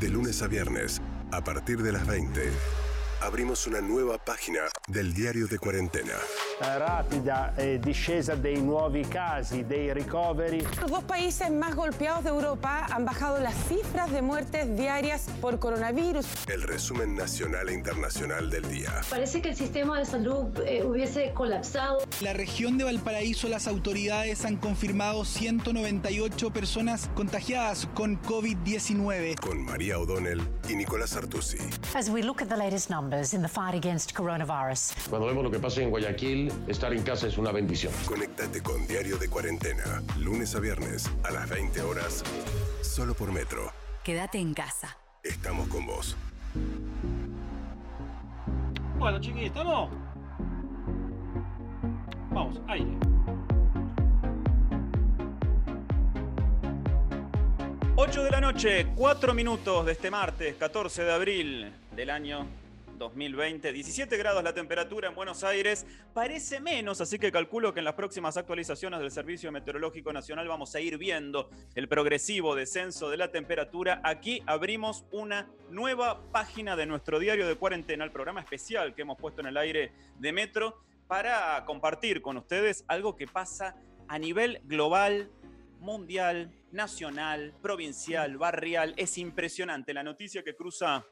De lunes a viernes, a partir de las 20, abrimos una nueva página del diario de cuarentena. Rapida eh, discesa dei nuovi casi, dei ricoveri. Los dos países más golpeados de Europa han bajado las cifras de muertes diarias por coronavirus. El resumen nacional e internacional del día. Parece que el sistema de salud eh, hubiese colapsado. La región de Valparaíso, las autoridades han confirmado 198 personas contagiadas con COVID-19. Con María O'Donnell y Nicolás Artusi. As we look at the latest numbers in the fight against coronavirus, Cuando vemos lo que pasa en Guayaquil, estar en casa es una bendición. Conéctate con Diario de Cuarentena, lunes a viernes a las 20 horas, solo por Metro. quédate en casa. Estamos con vos. Bueno, chiquis, ¿estamos? Vamos, aire. 8 de la noche, 4 minutos de este martes, 14 de abril del año 2020. 17 grados la temperatura en Buenos Aires. Parece menos, así que calculo que en las próximas actualizaciones del Servicio Meteorológico Nacional vamos a ir viendo el progresivo descenso de la temperatura. Aquí abrimos una nueva página de nuestro diario de cuarentena, el programa especial que hemos puesto en el aire de Metro, para compartir con ustedes algo que pasa a nivel global, mundial, nacional, provincial, barrial. Es impresionante la noticia que cruza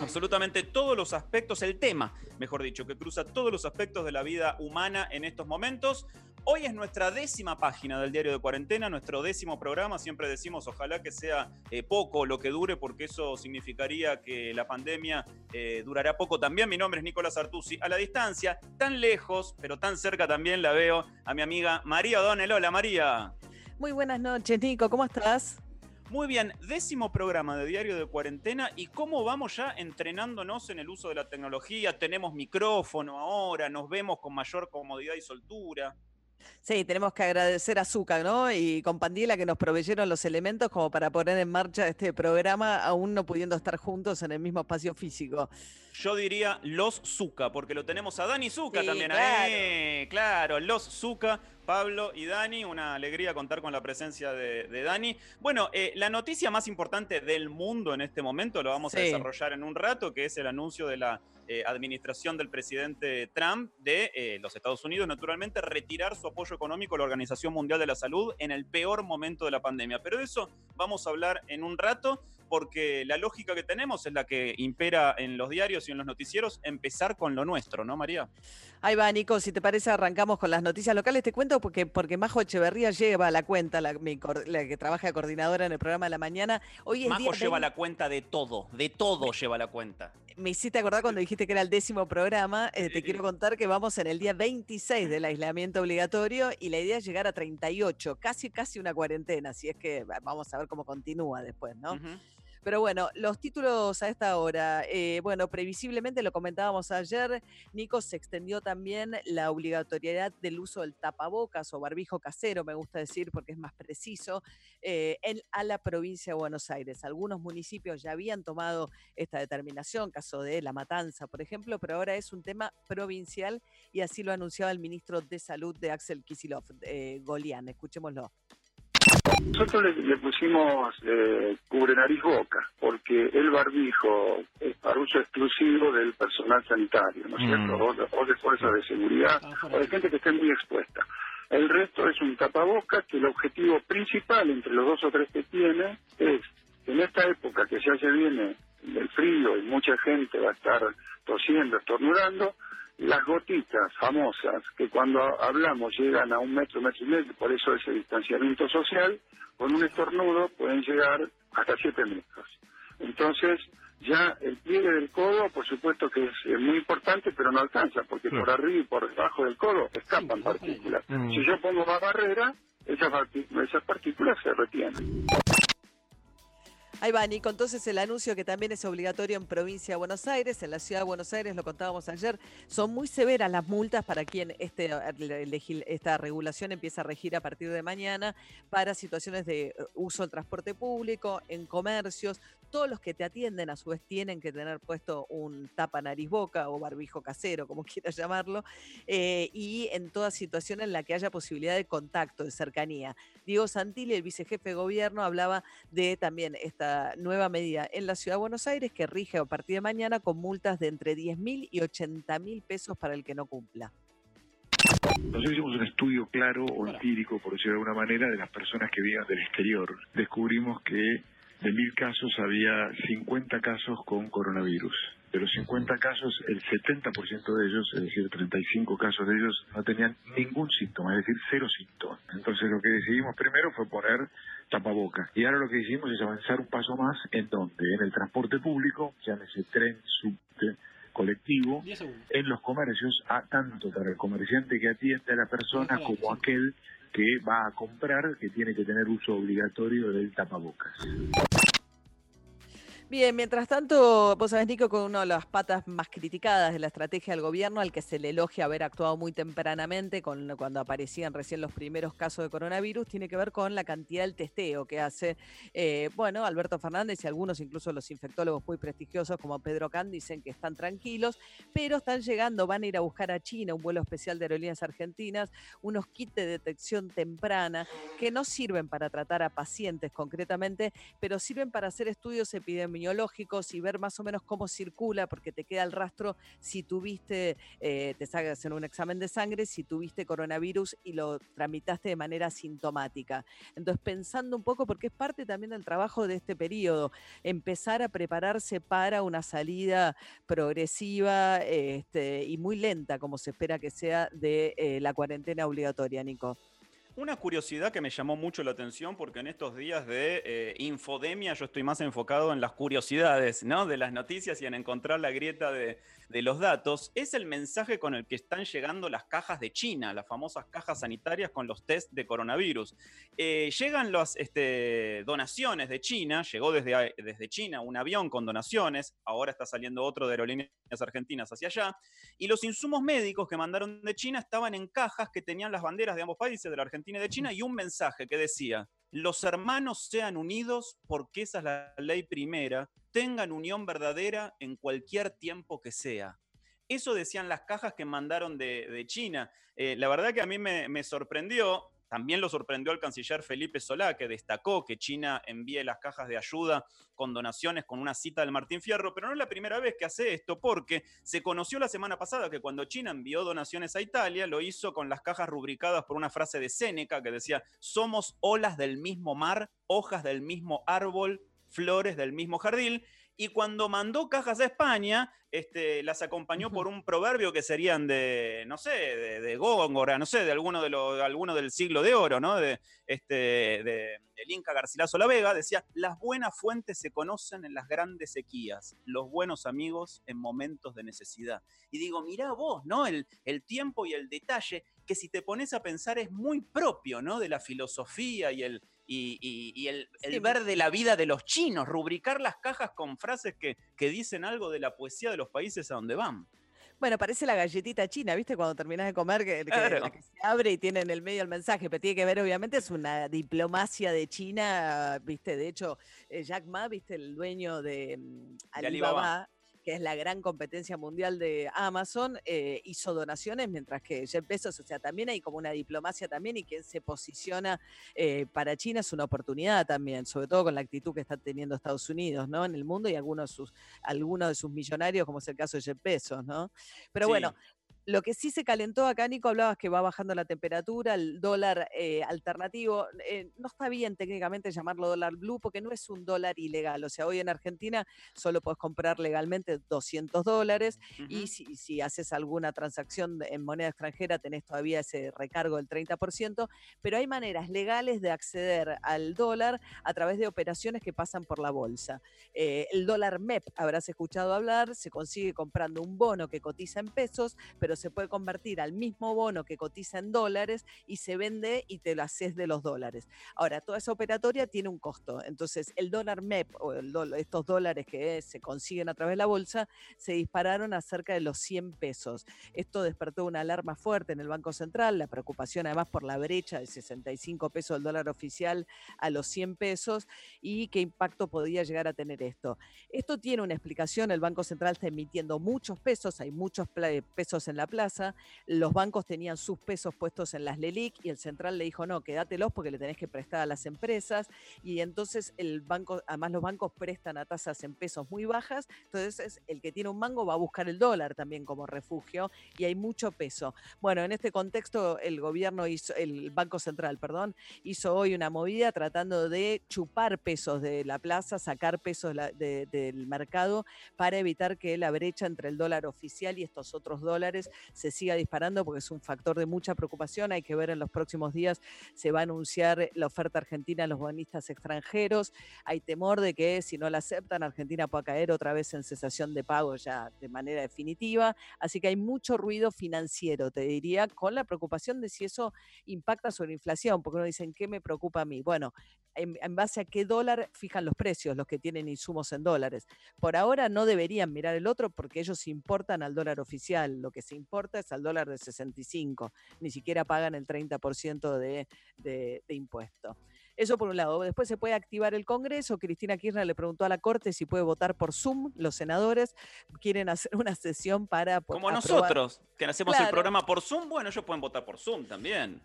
absolutamente todos los aspectos, el tema, mejor dicho, que cruza todos los aspectos de la vida humana en estos momentos. Hoy es nuestra décima página del diario de cuarentena, nuestro décimo programa. Siempre decimos, ojalá que sea eh, poco lo que dure, porque eso significaría que la pandemia eh, durará poco también. Mi nombre es Nicolás Artusi. A la distancia, tan lejos, pero tan cerca también la veo a mi amiga María O'Donnell. Hola, María. Muy buenas noches, Nico, ¿cómo estás? Muy bien, décimo programa de Diario de Cuarentena y cómo vamos ya entrenándonos en el uso de la tecnología. Tenemos micrófono ahora, nos vemos con mayor comodidad y soltura. Sí, tenemos que agradecer a Zucca, ¿no? Y Compandila que nos proveyeron los elementos como para poner en marcha este programa, aún no pudiendo estar juntos en el mismo espacio físico. Yo diría los Zucca, porque lo tenemos a Dani Zucca Sí, también claro. ahí. Claro, los Zucca, Pablo y Dani. Una alegría contar con la presencia de, de Dani. Bueno, eh, la noticia más importante del mundo en este momento lo vamos a desarrollar en un rato, que es el anuncio de la eh, administración del presidente Trump de eh, los Estados Unidos, naturalmente, retirar su apoyo económico a la Organización Mundial de la Salud en el peor momento de la pandemia. Pero de eso vamos a hablar en un rato porque la lógica que tenemos es la que impera en los diarios y en los noticieros, empezar con lo nuestro, ¿no, María? Ahí va, Nico, si te parece, arrancamos con las noticias locales. Te cuento porque, porque Majo Echeverría lleva la cuenta, la, mi cor- la que trabaja coordinadora en el programa de la mañana. Hoy es Majo día lleva 20 la cuenta de todo, de todo lleva la cuenta. Me hiciste acordar cuando dijiste que era el décimo programa. eh, te quiero contar que vamos en el día 26 del aislamiento obligatorio y la idea es llegar a 38, casi, casi una cuarentena. Así es que va- vamos a ver cómo continúa después, ¿no? Pero bueno, los títulos a esta hora. eh, bueno, previsiblemente lo comentábamos ayer, Nico, se extendió también la obligatoriedad del uso del tapabocas o barbijo casero, me gusta decir porque es más preciso, eh, a la provincia de Buenos Aires. Algunos municipios ya habían tomado esta determinación, caso de La Matanza, por ejemplo, pero ahora es un tema provincial y así lo anunciaba el ministro de Salud de Axel Kisilov, eh, Golián. Escuchémoslo. Nosotros le, le pusimos eh, cubre nariz boca, porque el barbijo es para uso exclusivo del personal sanitario, ¿no es cierto? O de, o de fuerzas de seguridad, o de gente que esté muy expuesta. El resto es un tapaboca que el objetivo principal entre los dos o tres que tiene es que en esta época que ya se viene del frío y mucha gente va a estar tosiendo, estornudando, las gotitas famosas que cuando hablamos llegan a un metro, metro y medio, por eso ese distanciamiento social, con un estornudo pueden llegar hasta siete metros. Entonces, ya el pliegue del codo, por supuesto que es eh, muy importante, pero no alcanza, porque por arriba y por debajo del codo escapan partículas. Si yo pongo más barrera, esas partículas se retienen. Ahí va, Nico. Entonces, el anuncio que también es obligatorio en provincia de Buenos Aires, en la ciudad de Buenos Aires, lo contábamos ayer, son muy severas las multas para quien este, esta regulación empieza a regir a partir de mañana para situaciones de eh, uso del transporte público, en comercios. Todos los que te atienden, a su vez, tienen que tener puesto un tapa nariz boca o barbijo casero, como quieras llamarlo, eh, y en toda situación en la que haya posibilidad de contacto, de cercanía. Diego Santilli, el vicejefe de gobierno, hablaba de también esta nueva medida en la Ciudad de Buenos Aires que rige a partir de mañana con multas de entre 10 mil y 80 mil pesos para el que no cumpla. Nosotros hicimos un estudio claro o empírico, por decirlo de alguna manera, de las personas que vivían del exterior. Descubrimos que de mil casos había 50 casos con coronavirus. De los 50 casos, el 70% de ellos, es decir, 35 casos de ellos, no tenían ningún síntoma, es decir, cero síntomas. Entonces lo que decidimos primero fue poner tapabocas. Y ahora lo que hicimos es avanzar un paso más en donde, en el transporte público, llámese tren, subte, colectivo, en los comercios, a, tanto para el comerciante que atiende a la persona como aquel que va a comprar, que tiene que tener uso obligatorio del tapabocas. Bien, mientras tanto, vos sabés, Nico, con una de las patas más criticadas de la estrategia del gobierno, al que se le elogia haber actuado muy tempranamente cuando aparecían recién los primeros casos de coronavirus, tiene que ver con la cantidad del testeo que hace, eh, bueno, Alberto Fernández y algunos, incluso los infectólogos muy prestigiosos como Pedro Can, dicen que están tranquilos, pero están llegando, van a ir a buscar a China, un vuelo especial de aerolíneas argentinas, unos kits de detección temprana que no sirven para tratar a pacientes concretamente, pero sirven para hacer estudios epidemiológicos y ver más o menos cómo circula, porque te queda el rastro si tuviste, eh, te sacas en un examen de sangre, si tuviste coronavirus y lo tramitaste de manera sintomática. Entonces, pensando un poco, porque es parte también del trabajo de este periodo, empezar a prepararse para una salida progresiva este, y muy lenta, como se espera que sea, de eh, la cuarentena obligatoria, Nico. Una curiosidad que me llamó mucho la atención porque en estos días de eh, infodemia yo estoy más enfocado en las curiosidades, ¿no? De las noticias y en encontrar la grieta de, de los datos, es el mensaje con el que están llegando las cajas de China, las famosas cajas sanitarias con los test de coronavirus. Eh, llegan las este, donaciones de China, llegó desde, desde China un avión con donaciones, ahora está saliendo otro de aerolíneas argentinas hacia allá, y los insumos médicos que mandaron de China estaban en cajas que tenían las banderas de ambos países, de la Argentina y de China, y un mensaje que decía, los hermanos sean unidos porque esa es la ley primera, tengan unión verdadera en cualquier tiempo que sea. Eso decían las cajas que mandaron de, China. Eh, la verdad que a mí me, me sorprendió, también lo sorprendió el canciller Felipe Solá, que destacó que China envíe las cajas de ayuda con donaciones con una cita del Martín Fierro, pero no es la primera vez que hace esto, porque se conoció la semana pasada que cuando China envió donaciones a Italia, lo hizo con las cajas rubricadas por una frase de Séneca que decía, somos olas del mismo mar, hojas del mismo árbol, flores del mismo jardín, y cuando mandó cajas a España, este, las acompañó por un proverbio que serían de, no sé, de, Góngora, no sé, de alguno, de los, alguno del siglo de oro, ¿no? De, este, de, el Inca Garcilaso La Vega, decía, las buenas fuentes se conocen en las grandes sequías, los buenos amigos en momentos de necesidad. Y digo, mirá vos, ¿no? El, el tiempo y el detalle, que si te pones a pensar es muy propio, ¿no? De la filosofía y el, y, el, ver de la vida de los chinos, rubricar las cajas con frases que, que dicen algo de la poesía de los países a donde van. Bueno, parece la galletita china, ¿viste? Cuando terminas de comer, que, se abre y tiene en el medio el mensaje, pero tiene que ver, obviamente, es una diplomacia de China, ¿viste? De hecho, eh, Jack Ma, ¿viste? El dueño de, mm, Alibaba que es la gran competencia mundial de Amazon, eh, hizo donaciones, mientras que Jeff Bezos, o sea, también hay como una diplomacia también y quien se posiciona eh, para China es una oportunidad también, sobre todo con la actitud que está teniendo Estados Unidos, ¿no? En el mundo y algunos de sus, algunos de sus millonarios, como es el caso de Jeff Bezos, ¿no? Pero bueno, lo que sí se calentó acá, Nico, hablabas que va bajando la temperatura, el dólar eh, alternativo. Eh, no está bien técnicamente llamarlo dólar blue porque no es un dólar ilegal. O sea, hoy en Argentina solo puedes comprar legalmente 200 dólares y si, si, haces alguna transacción en moneda extranjera tenés todavía ese recargo del 30%, pero hay maneras legales de acceder al dólar a través de operaciones que pasan por la bolsa. Eh, el dólar MEP, habrás escuchado hablar, se consigue comprando un bono que cotiza en pesos, pero se puede convertir al mismo bono que cotiza en dólares y se vende y te lo haces de los dólares. Ahora, toda esa operatoria tiene un costo. Entonces, el dólar MEP o estos dólares que se consiguen a través de la bolsa se dispararon a cerca de los 100 pesos. Esto despertó una alarma fuerte en el Banco Central, la preocupación además por la brecha de 65 pesos del dólar oficial a los 100 pesos y qué impacto podía llegar a tener esto. Esto tiene una explicación, el Banco Central está emitiendo muchos pesos, hay muchos pesos en la la plaza, los bancos tenían sus pesos puestos en las LELIC y el central le dijo, no, quédatelos porque le tenés que prestar a las empresas y entonces el banco, además los bancos prestan a tasas en pesos muy bajas, entonces el que tiene un mango va a buscar el dólar también como refugio y hay mucho peso. Bueno, en este contexto el gobierno hizo, el Banco Central, perdón, hizo hoy una movida tratando de chupar pesos de la plaza, sacar pesos del mercado para evitar que la brecha entre el dólar oficial y estos otros dólares se siga disparando porque es un factor de mucha preocupación. Hay que ver en los próximos días, se va a anunciar la oferta argentina a los bonistas extranjeros. Hay temor de que si no la aceptan, Argentina pueda caer otra vez en cesación de pago ya de manera definitiva. Así que hay mucho ruido financiero, te diría, con la preocupación de si eso impacta sobre inflación, porque uno dicen, ¿qué me preocupa a mí? Bueno, en, base a qué dólar fijan los precios, los que tienen insumos en dólares. Por ahora no deberían mirar el otro porque ellos importan al dólar oficial. Lo que se importa es al dólar de 65. Ni siquiera pagan el 30% de, de, de impuesto. Eso por un lado. Después se puede activar el Congreso. Cristina Kirchner le preguntó a la Corte si puede votar por Zoom. Los senadores quieren hacer una sesión para... Como nosotros, que hacemos el programa por Zoom. Bueno, ellos pueden votar por Zoom también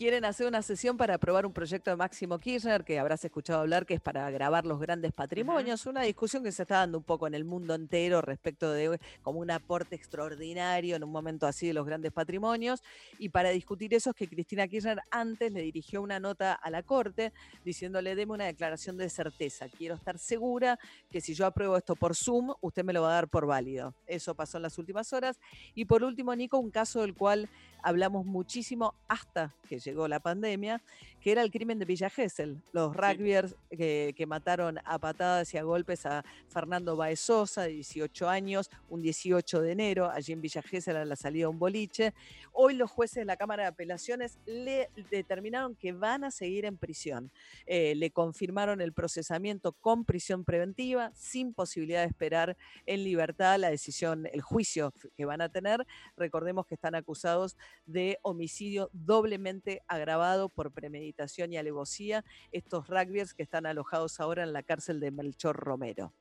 quieren hacer una sesión para aprobar un proyecto de Máximo Kirchner, que habrás escuchado hablar, que es para grabar los grandes patrimonios, una discusión que se está dando un poco en el mundo entero respecto de como un aporte extraordinario en un momento así de los grandes patrimonios. Y para discutir eso es que Cristina Kirchner antes le dirigió una nota a la Corte diciéndole, deme una declaración de certeza, quiero estar segura que si yo apruebo esto por Zoom, usted me lo va a dar por válido. Eso pasó en las últimas horas. Y por último, Nico, un caso del cual hablamos muchísimo hasta que llegó la pandemia, que era el crimen de Villa Gesell, los rugbyers que, mataron a patadas y a golpes a Fernando Baez Sosa, de 18 años, un 18 de enero, allí en Villa Gesell a la salida de un boliche. Hoy los jueces de la Cámara de Apelaciones le determinaron que van a seguir en prisión. Eh, le confirmaron el procesamiento con prisión preventiva, sin posibilidad de esperar en libertad la decisión, el juicio que van a tener. Recordemos que están acusados de homicidio doblemente agravado por premeditación y alevosía, estos rugbyers que están alojados ahora en la cárcel de Melchor Romero.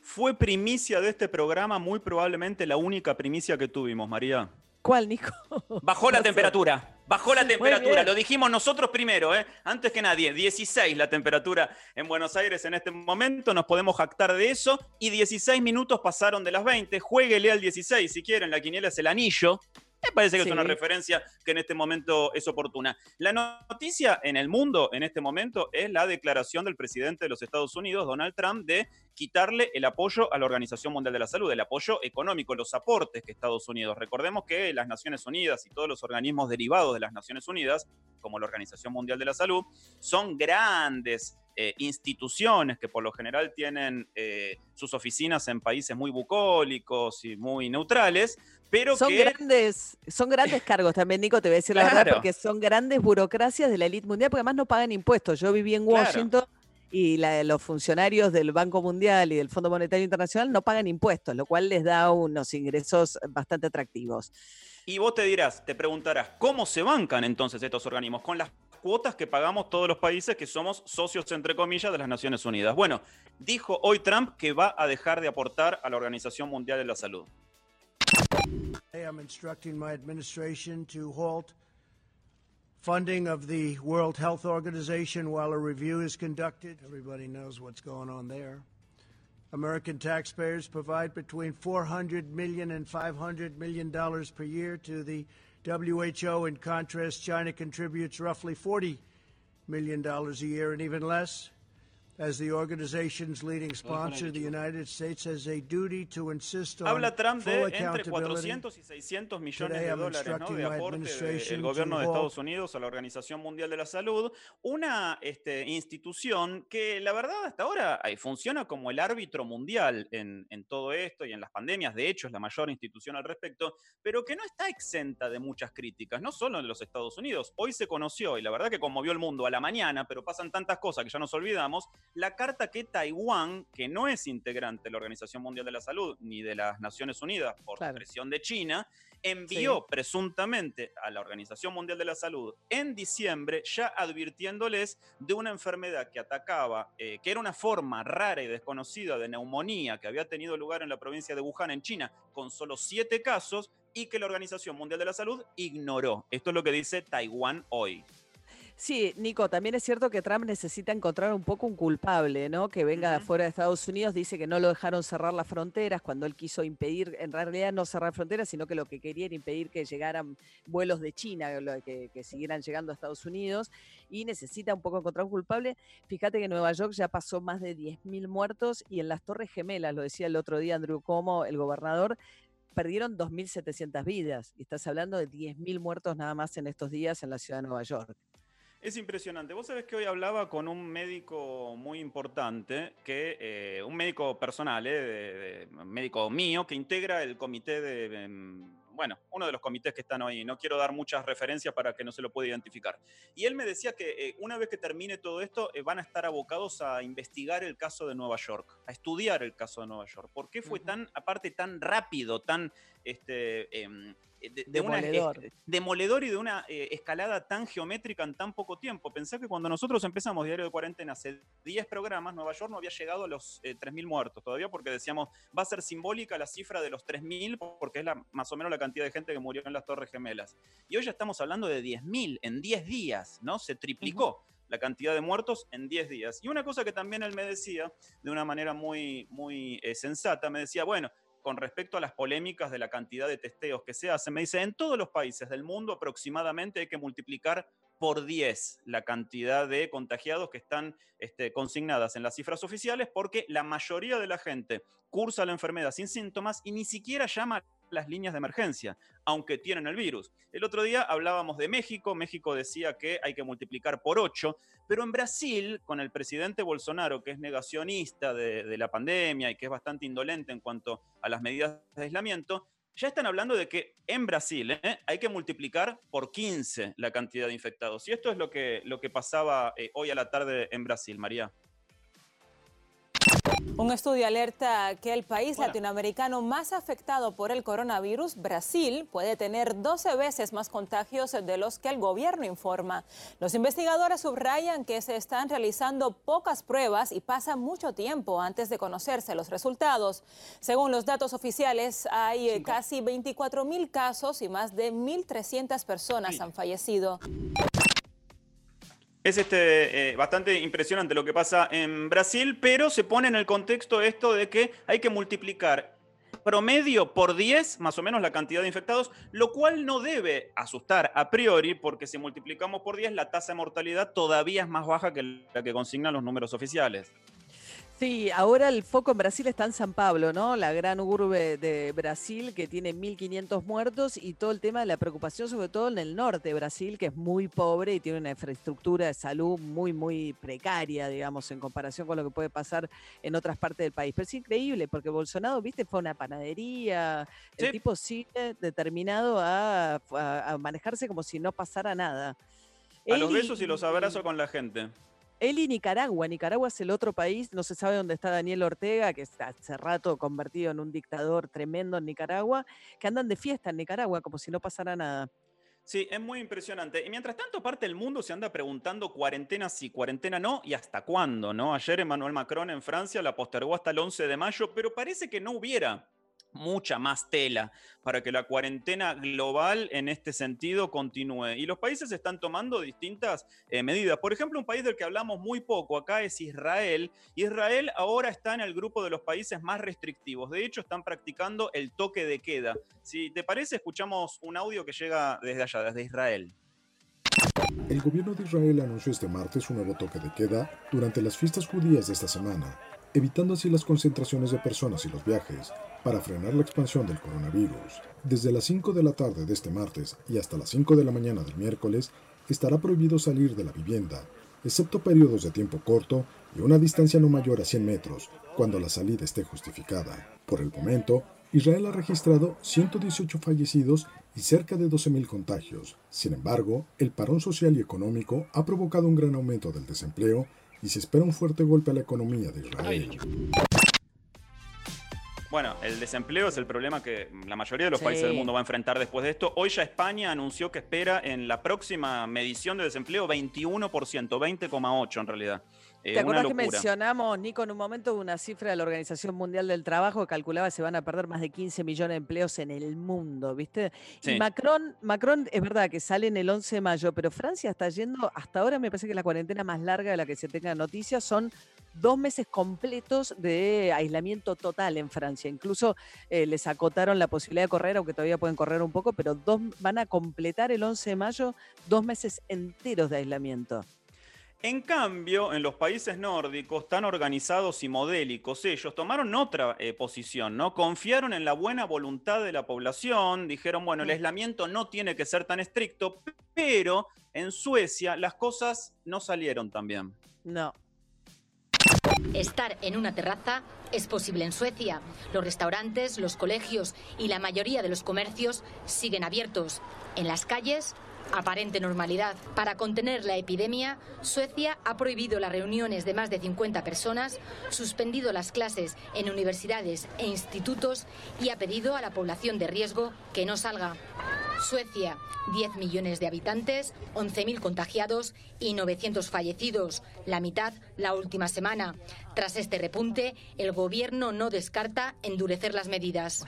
Fue primicia de este programa, muy probablemente la única primicia que tuvimos, María. ¿Cuál, Nico? Bajó la temperatura. Bajó la temperatura, lo dijimos nosotros primero, ¿eh? antes que nadie. 16 la temperatura en Buenos Aires en este momento, nos podemos jactar de eso. Y 16 minutos pasaron de las 20. Jueguele al 16 si quieren, la quiniela es el anillo. Me parece que es una referencia que en este momento es oportuna. La noticia en el mundo en este momento es la declaración del presidente de los Estados Unidos, Donald Trump, de quitarle el apoyo a la Organización Mundial de la Salud, el apoyo económico, los aportes que Estados Unidos. Recordemos que las Naciones Unidas y todos los organismos derivados de las Naciones Unidas, como la Organización Mundial de la Salud, son grandes eh, instituciones que por lo general tienen eh, sus oficinas en países muy bucólicos y muy neutrales, pero son grandes, son grandes cargos también, Nico, te voy a decir la verdad, porque son grandes burocracias de la élite mundial, porque además no pagan impuestos. Yo viví en Washington. Y los funcionarios del Banco Mundial y del Fondo Monetario Internacional no pagan impuestos, lo cual les da unos ingresos bastante atractivos. Y vos te dirás, te preguntarás, ¿cómo se bancan entonces estos organismos? Con las cuotas que pagamos todos los países que somos socios, entre comillas, de las Naciones Unidas. Bueno, dijo hoy Trump que va a dejar de aportar a la Organización Mundial de la Salud. I'm instructing my administration to halt funding of the World Health Organization while a review is conducted. Everybody knows what's going on there. American taxpayers provide between 400 million and 500 million dollars per year to the WHO. In contrast, China contributes roughly 40 million dollars a year and even less. Habla Trump de entre 400 y 600 millones de dólares de aporte del gobierno de Estados Unidos a la Organización Mundial de la Salud, una este, institución que la verdad hasta ahora funciona como el árbitro mundial en, en todo esto y en las pandemias, de hecho es la mayor institución al respecto, pero que no está exenta de muchas críticas, no solo en los Estados Unidos. Hoy se conoció, y la verdad que conmovió el mundo a la mañana, pero pasan tantas cosas que ya nos olvidamos, la carta que Taiwán, que no es integrante de la Organización Mundial de la Salud ni de las Naciones Unidas por presión de China, envió presuntamente a la Organización Mundial de la Salud en diciembre ya advirtiéndoles de una enfermedad que atacaba, eh, que era una forma rara y desconocida de neumonía que había tenido lugar en la provincia de Wuhan, en China, con solo siete casos y que la Organización Mundial de la Salud ignoró. Esto es lo que dice Taiwán hoy. Sí, Nico, también es cierto que Trump necesita encontrar un poco un culpable, ¿no? Que venga de afuera de Estados Unidos, dice que no lo dejaron cerrar las fronteras cuando él quiso impedir, en realidad no cerrar fronteras, sino que lo que quería era impedir que llegaran vuelos de China, que, que siguieran llegando a Estados Unidos, y necesita un poco encontrar un culpable. Fíjate que Nueva York ya pasó más de 10.000 muertos y en las Torres Gemelas, lo decía el otro día Andrew Como, el gobernador, perdieron 2.700 vidas. Y estás hablando de 10.000 muertos nada más en estos días en la ciudad de Nueva York. Es impresionante. Vos sabés que hoy hablaba con un médico muy importante, que eh, un médico personal, eh, médico mío, que integra el comité de, em, bueno, uno de los comités que están hoy. No quiero dar muchas referencias para que no se lo pueda identificar. Y él me decía que eh, una vez que termine todo esto, van a estar abocados a investigar el caso de Nueva York, a estudiar el caso de Nueva York. ¿Por qué fue tan, aparte, tan rápido, tan este, eh, de, demoledor. Una, demoledor y de una eh, escalada tan geométrica en tan poco tiempo. Pensé que cuando nosotros empezamos Diario de Cuarentena hace 10 programas, Nueva York no había llegado a los 3.000 muertos todavía porque decíamos, va a ser simbólica la cifra de los 3.000 porque es la, más o menos la cantidad de gente que murió en las Torres Gemelas. Y hoy ya estamos hablando de 10.000 en 10 días, ¿no? Se triplicó. la cantidad de muertos en 10 días. Y una cosa que también él me decía, de una manera muy, muy sensata, me decía, bueno, con respecto a las polémicas de la cantidad de testeos que se hacen. Me dice, en todos los países del mundo aproximadamente hay que multiplicar por 10 la cantidad de contagiados que están este, consignadas en las cifras oficiales porque la mayoría de la gente cursa la enfermedad sin síntomas y ni siquiera llama las líneas de emergencia, aunque tienen el virus. El otro día hablábamos de México, México decía que hay que multiplicar por 8, pero en Brasil, con el presidente Bolsonaro, que es negacionista de, la pandemia y que es bastante indolente en cuanto a las medidas de aislamiento, ya están hablando de que en Brasil ¿eh? hay que multiplicar por 15 la cantidad de infectados. Y esto es lo que, lo que pasaba eh, hoy a la tarde en Brasil, María. Un estudio alerta que el país latinoamericano más afectado por el coronavirus, Brasil, puede tener 12 veces más contagios de los que el gobierno informa. Los investigadores subrayan que se están realizando pocas pruebas y pasa mucho tiempo antes de conocerse los resultados. Según los datos oficiales, hay casi 24 mil casos y más de 1.300 personas han fallecido. Es este, eh, bastante impresionante lo que pasa en Brasil, pero se pone en el contexto esto de que hay que multiplicar promedio por 10, más o menos la cantidad de infectados, lo cual no debe asustar a priori, porque si multiplicamos por 10, la tasa de mortalidad todavía es más baja que la que consignan los números oficiales. Sí, ahora el foco en Brasil está en San Pablo, ¿no? La gran urbe de Brasil que tiene 1.500 muertos y todo el tema de la preocupación, sobre todo en el norte de Brasil, que es muy pobre y tiene una infraestructura de salud muy, muy precaria, digamos, en comparación con lo que puede pasar en otras partes del país. Pero es increíble, porque Bolsonaro, viste, fue una panadería, el tipo sigue determinado a, manejarse como si no pasara nada. A los besos y los abrazos con la gente. Él y Nicaragua. Nicaragua es el otro país, no se sabe dónde está Daniel Ortega, que está hace rato convertido en un dictador tremendo en Nicaragua, que andan de fiesta en Nicaragua como si no pasara nada. Sí, es muy impresionante. Y mientras tanto, parte del mundo se anda preguntando cuarentena sí, cuarentena no y hasta cuándo, ¿no? Ayer Emmanuel Macron en Francia la postergó hasta el 11 de mayo, pero parece que no hubiera mucha más tela para que la cuarentena global en este sentido continúe. Y los países están tomando distintas eh, medidas. Por ejemplo, un país del que hablamos muy poco acá es Israel. Israel ahora está en el grupo de los países más restrictivos. De hecho, están practicando el toque de queda. Si te parece, escuchamos un audio que llega desde allá, desde Israel. El gobierno de Israel anunció este martes un nuevo toque de queda durante las fiestas judías de esta semana evitando así las concentraciones de personas y los viajes, para frenar la expansión del coronavirus. Desde las 5 de la tarde de este martes y hasta las 5 de la mañana del miércoles, estará prohibido salir de la vivienda, excepto periodos de tiempo corto y una distancia no mayor a 100 metros, cuando la salida esté justificada. Por el momento, Israel ha registrado 118 fallecidos y cerca de 12.000 contagios. Sin embargo, el parón social y económico ha provocado un gran aumento del desempleo y se espera un fuerte golpe a la economía de Israel. Bueno, el desempleo es el problema que la mayoría de los países del mundo va a enfrentar después de esto. Hoy ya España anunció que espera en la próxima medición de desempleo 21%, 20,8% en realidad. Eh, ¿Te acuerdas que mencionamos, Nico, en un momento una cifra de la Organización Mundial del Trabajo que calculaba que se van a perder más de 15 millones de empleos en el mundo, ¿viste? Sí. Y Macron, Macron es verdad que sale en el 11 de mayo, pero Francia está yendo, hasta ahora me parece que la cuarentena más larga de la que se tenga noticias son dos meses completos de aislamiento total en Francia. Incluso eh, les acotaron la posibilidad de correr, aunque todavía pueden correr un poco, pero dos, van a completar el 11 de mayo dos meses enteros de aislamiento. En cambio, en los países nórdicos, tan organizados y modélicos, ellos tomaron otra eh, posición, ¿no? Confiaron en la buena voluntad de la población, dijeron, bueno, el aislamiento no tiene que ser tan estricto, pero en Suecia las cosas no salieron tan bien. No. Estar en una terraza es posible en Suecia. Los restaurantes, los colegios y la mayoría de los comercios siguen abiertos. En las calles, aparente normalidad. Para contener la epidemia, Suecia ha prohibido las reuniones de más de 50 personas, suspendido las clases en universidades e institutos y ha pedido a la población de riesgo que no salga. Suecia, 10 millones de habitantes, 11.000 contagiados y 900 fallecidos, la mitad la última semana. Tras este repunte, el gobierno no descarta endurecer las medidas.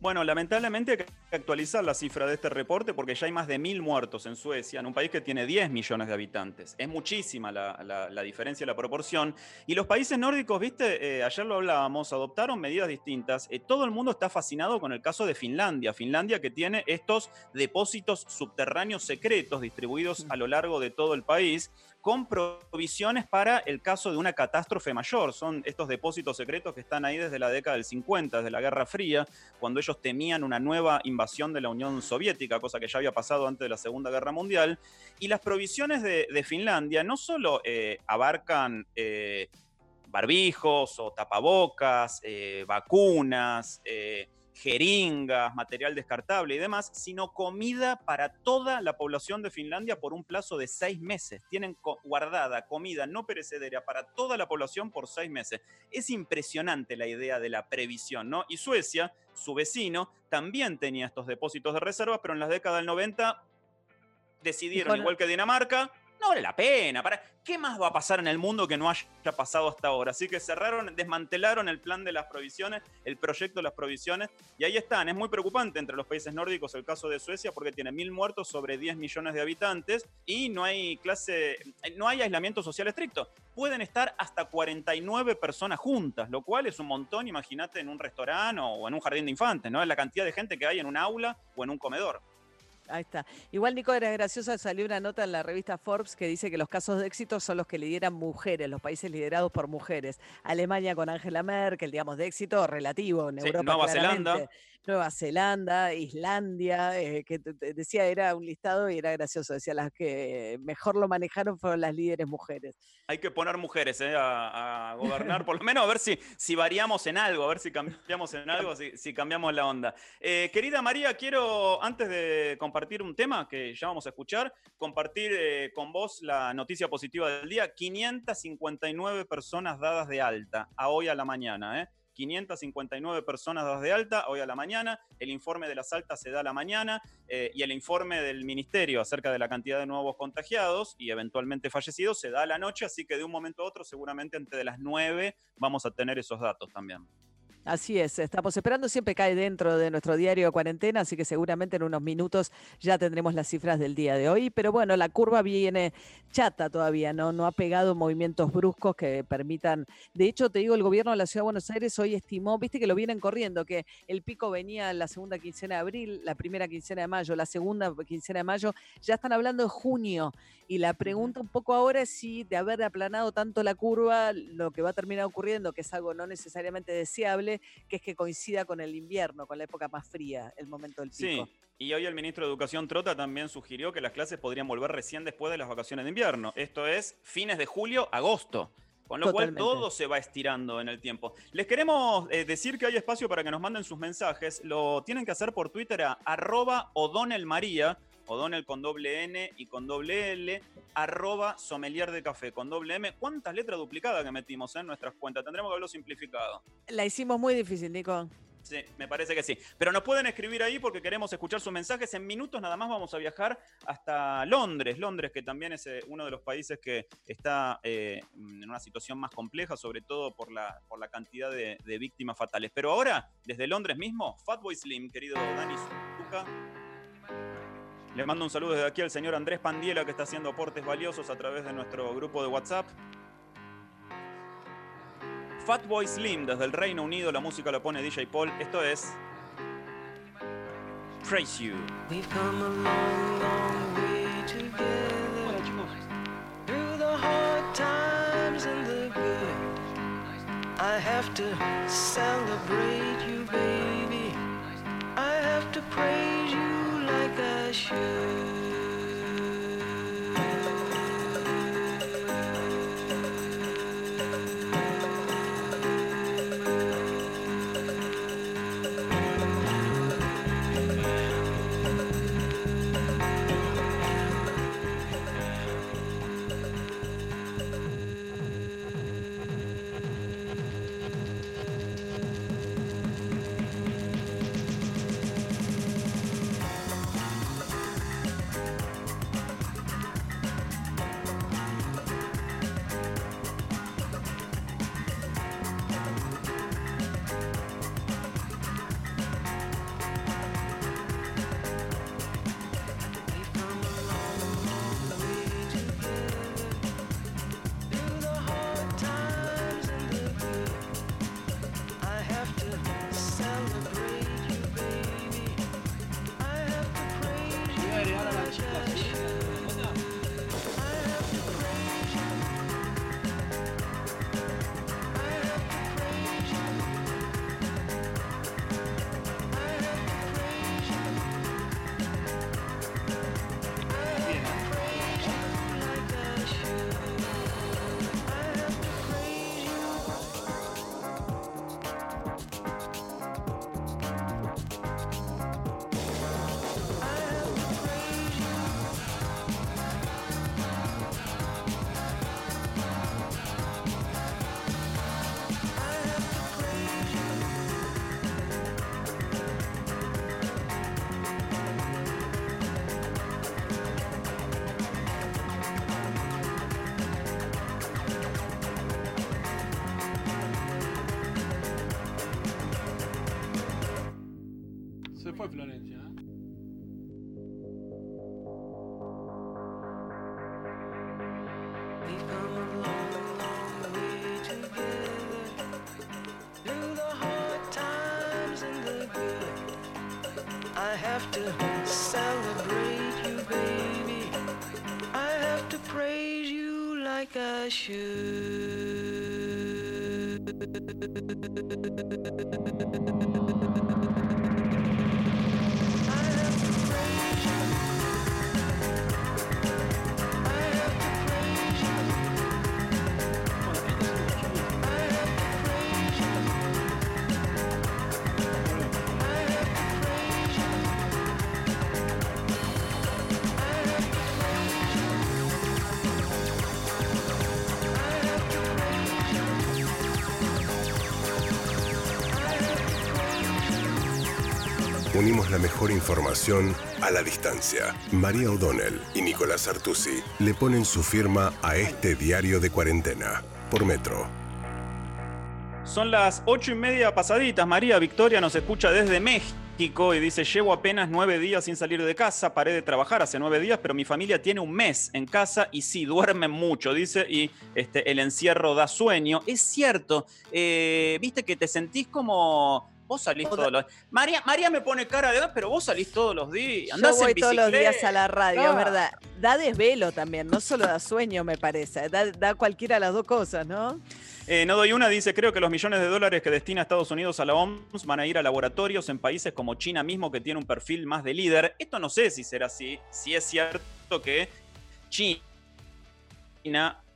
Bueno, lamentablemente hay que actualizar la cifra de este reporte porque ya hay más de mil muertos en Suecia, en un país que tiene 10 millones de habitantes. Es muchísima la, la- diferencia, la proporción. Y los países nórdicos, viste, Eh, ayer lo hablábamos, adoptaron medidas distintas. Eh, todo el mundo está fascinado con el caso de Finlandia. Finlandia que tiene estos depósitos subterráneos secretos distribuidos a lo largo de todo el país con provisiones para el caso de una catástrofe mayor. Son estos depósitos secretos que están ahí desde la década del 50, desde la Guerra Fría, cuando ellos temían una nueva invasión de la Unión Soviética, cosa que ya había pasado antes de la Segunda Guerra Mundial. Y las provisiones de, Finlandia no solo eh, abarcan eh, barbijos o tapabocas, eh, vacunas, jeringas, material descartable y demás, sino comida para toda la población de Finlandia por un plazo de seis meses. Tienen guardada comida no perecedera para toda la población por seis meses. Es impresionante la idea de la previsión, ¿no? Y Suecia, su vecino, también tenía estos depósitos de reservas, pero en las décadas del 90 decidieron, igual que Dinamarca, no vale la pena. ¿Para qué más va a pasar en el mundo que no haya pasado hasta ahora? Así que cerraron, desmantelaron el plan de las provisiones, el proyecto de las provisiones, y ahí están. Es muy preocupante entre los países nórdicos el caso de Suecia porque tiene mil muertos sobre 10 millones de habitantes y no hay clase, no hay aislamiento social estricto. Pueden estar hasta 49 personas juntas, lo cual es un montón, imagínate, en un restaurante o en un jardín de infantes, ¿no? Es la cantidad de gente que hay en un aula o en un comedor. Ahí está. Igual, Nico, era graciosa, salió una nota en la revista Forbes que dice que los casos de éxito son los que lideran mujeres, los países liderados por mujeres. Alemania con Angela Merkel, digamos, de éxito relativo en Sí, Europa. Nueva claramente. Zelanda. Nueva Zelanda, Islandia, eh, que decía, era un listado y era gracioso. Decía, las que mejor lo manejaron fueron las líderes mujeres. Hay que poner mujeres eh, a, a gobernar, por lo menos a ver si, si variamos en algo, a ver si cambiamos en algo, si, si cambiamos la onda. Eh, querida María, quiero, antes de compartir un tema que ya vamos a escuchar, compartir eh, con vos la noticia positiva del día. 559 personas dadas de alta a hoy a la mañana. ¿eh? 559 personas de alta hoy a la mañana. El informe de las altas se da a la mañana eh, y el informe del ministerio acerca de la cantidad de nuevos contagiados y eventualmente fallecidos se da a la noche, así que de un momento a otro, seguramente antes de las 9 vamos a tener esos datos también. Así es, estamos esperando, siempre cae dentro de nuestro diario de cuarentena, así que seguramente en unos minutos ya tendremos las cifras del día de hoy, pero bueno, la curva viene chata todavía, no, no ha pegado movimientos bruscos que permitan, de hecho te digo, el gobierno de la Ciudad de Buenos Aires hoy estimó, viste que lo vienen corriendo, que el pico venía en la segunda quincena de abril, la primera quincena de mayo, la segunda quincena de mayo, ya están hablando de junio, y la pregunta un poco ahora es si de haber aplanado tanto la curva, lo que va a terminar ocurriendo, que es algo no necesariamente deseable, que es que coincida con el invierno, con la época más fría, el momento del pico. Sí, y hoy el ministro de Educación Trota también sugirió que las clases podrían volver recién después de las vacaciones de invierno. Esto es fines de julio, agosto. Con lo Totalmente. cual todo se va estirando en el tiempo. Les queremos eh, decir que hay espacio para que nos manden sus mensajes. Lo tienen que hacer por Twitter a arroba O'Donnell O'Donnell con doble N y con doble L, arroba sommelier de café con doble M. ¿Cuántas letras duplicadas que metimos en nuestras cuentas? Tendremos que haberlo simplificado. La hicimos muy difícil, Nico. Sí, me parece que sí. Pero nos pueden escribir ahí porque queremos escuchar sus mensajes. En minutos nada más vamos a viajar hasta Londres. Londres, que también es eh, uno de los países que está eh, en una situación más compleja, sobre todo por la, por la cantidad de, de víctimas fatales. Pero ahora, desde Londres mismo, Fatboy Slim, querido Dani Zucca. Le mando un saludo desde aquí al señor Andrés Pandiela, que está haciendo aportes valiosos a través de nuestro grupo de WhatsApp. Fatboy Slim desde el Reino Unido, la música la pone DJ Paul. Esto es Praise You. We've come a long, long way together. Through the hard times and the good. I have to celebrate you, baby. I have to praise you 的雪。Unimos la mejor información a la distancia. María O'Donnell y Nicolás Artusi le ponen su firma a este diario de cuarentena por Metro. Son las ocho y media pasaditas. María Victoria nos escucha desde México y dice: Llevo apenas nueve días sin salir de casa. Paré de trabajar hace nueve días, pero mi familia tiene un mes en casa y sí, duermen mucho, dice. Y este, el encierro da sueño. Es cierto. eh, Viste que te sentís como. Vos salís todos los María, María me pone cara de, "Ah, pero vos salís todos los días. Yo Andás voy en todos los días a la radio, Ah. es verdad. Da desvelo también, no solo da sueño, me parece. Da, da cualquiera de las dos cosas, ¿no? Eh, no doy una, dice, creo que los millones de dólares que destina Estados Unidos a la OMS van a ir a laboratorios en países como China mismo, que tiene un perfil más de líder. Esto no sé si será así. Si es cierto que China,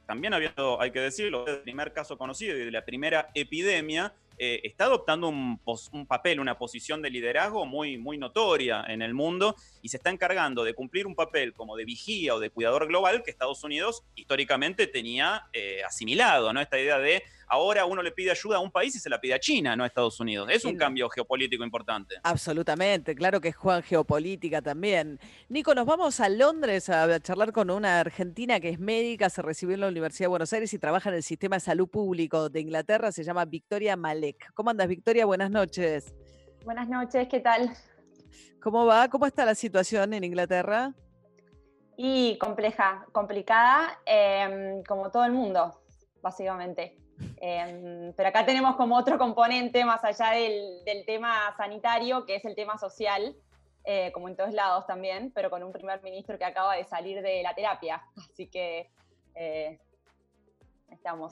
también habiendo, hay que decirlo, el primer caso conocido y de la primera epidemia, eh, está adoptando un, un papel, una posición de liderazgo muy, muy notoria en el mundo y se está encargando de cumplir un papel como de vigía o de cuidador global que Estados Unidos históricamente tenía eh, asimilado, ¿no? Esta idea de ahora uno le pide ayuda a un país y se la pide a China, no a Estados Unidos. Es un cambio geopolítico importante. Absolutamente, claro que juegan geopolítica también. Nico, nos vamos a Londres a charlar con una argentina que es médica, se recibió en la Universidad de Buenos Aires y trabaja en el sistema de salud público de Inglaterra, se llama Victoria Malek. ¿Cómo andas, Victoria? Buenas noches. Buenas noches, ¿qué tal? ¿Cómo va? ¿Cómo está la situación en Inglaterra? Y compleja, complicada, em, como todo el mundo, básicamente. Em, pero acá tenemos como otro componente más allá del, del tema sanitario, que es el tema social, eh, como en todos lados también, pero con un primer ministro que acaba de salir de la terapia. Así que eh, estamos.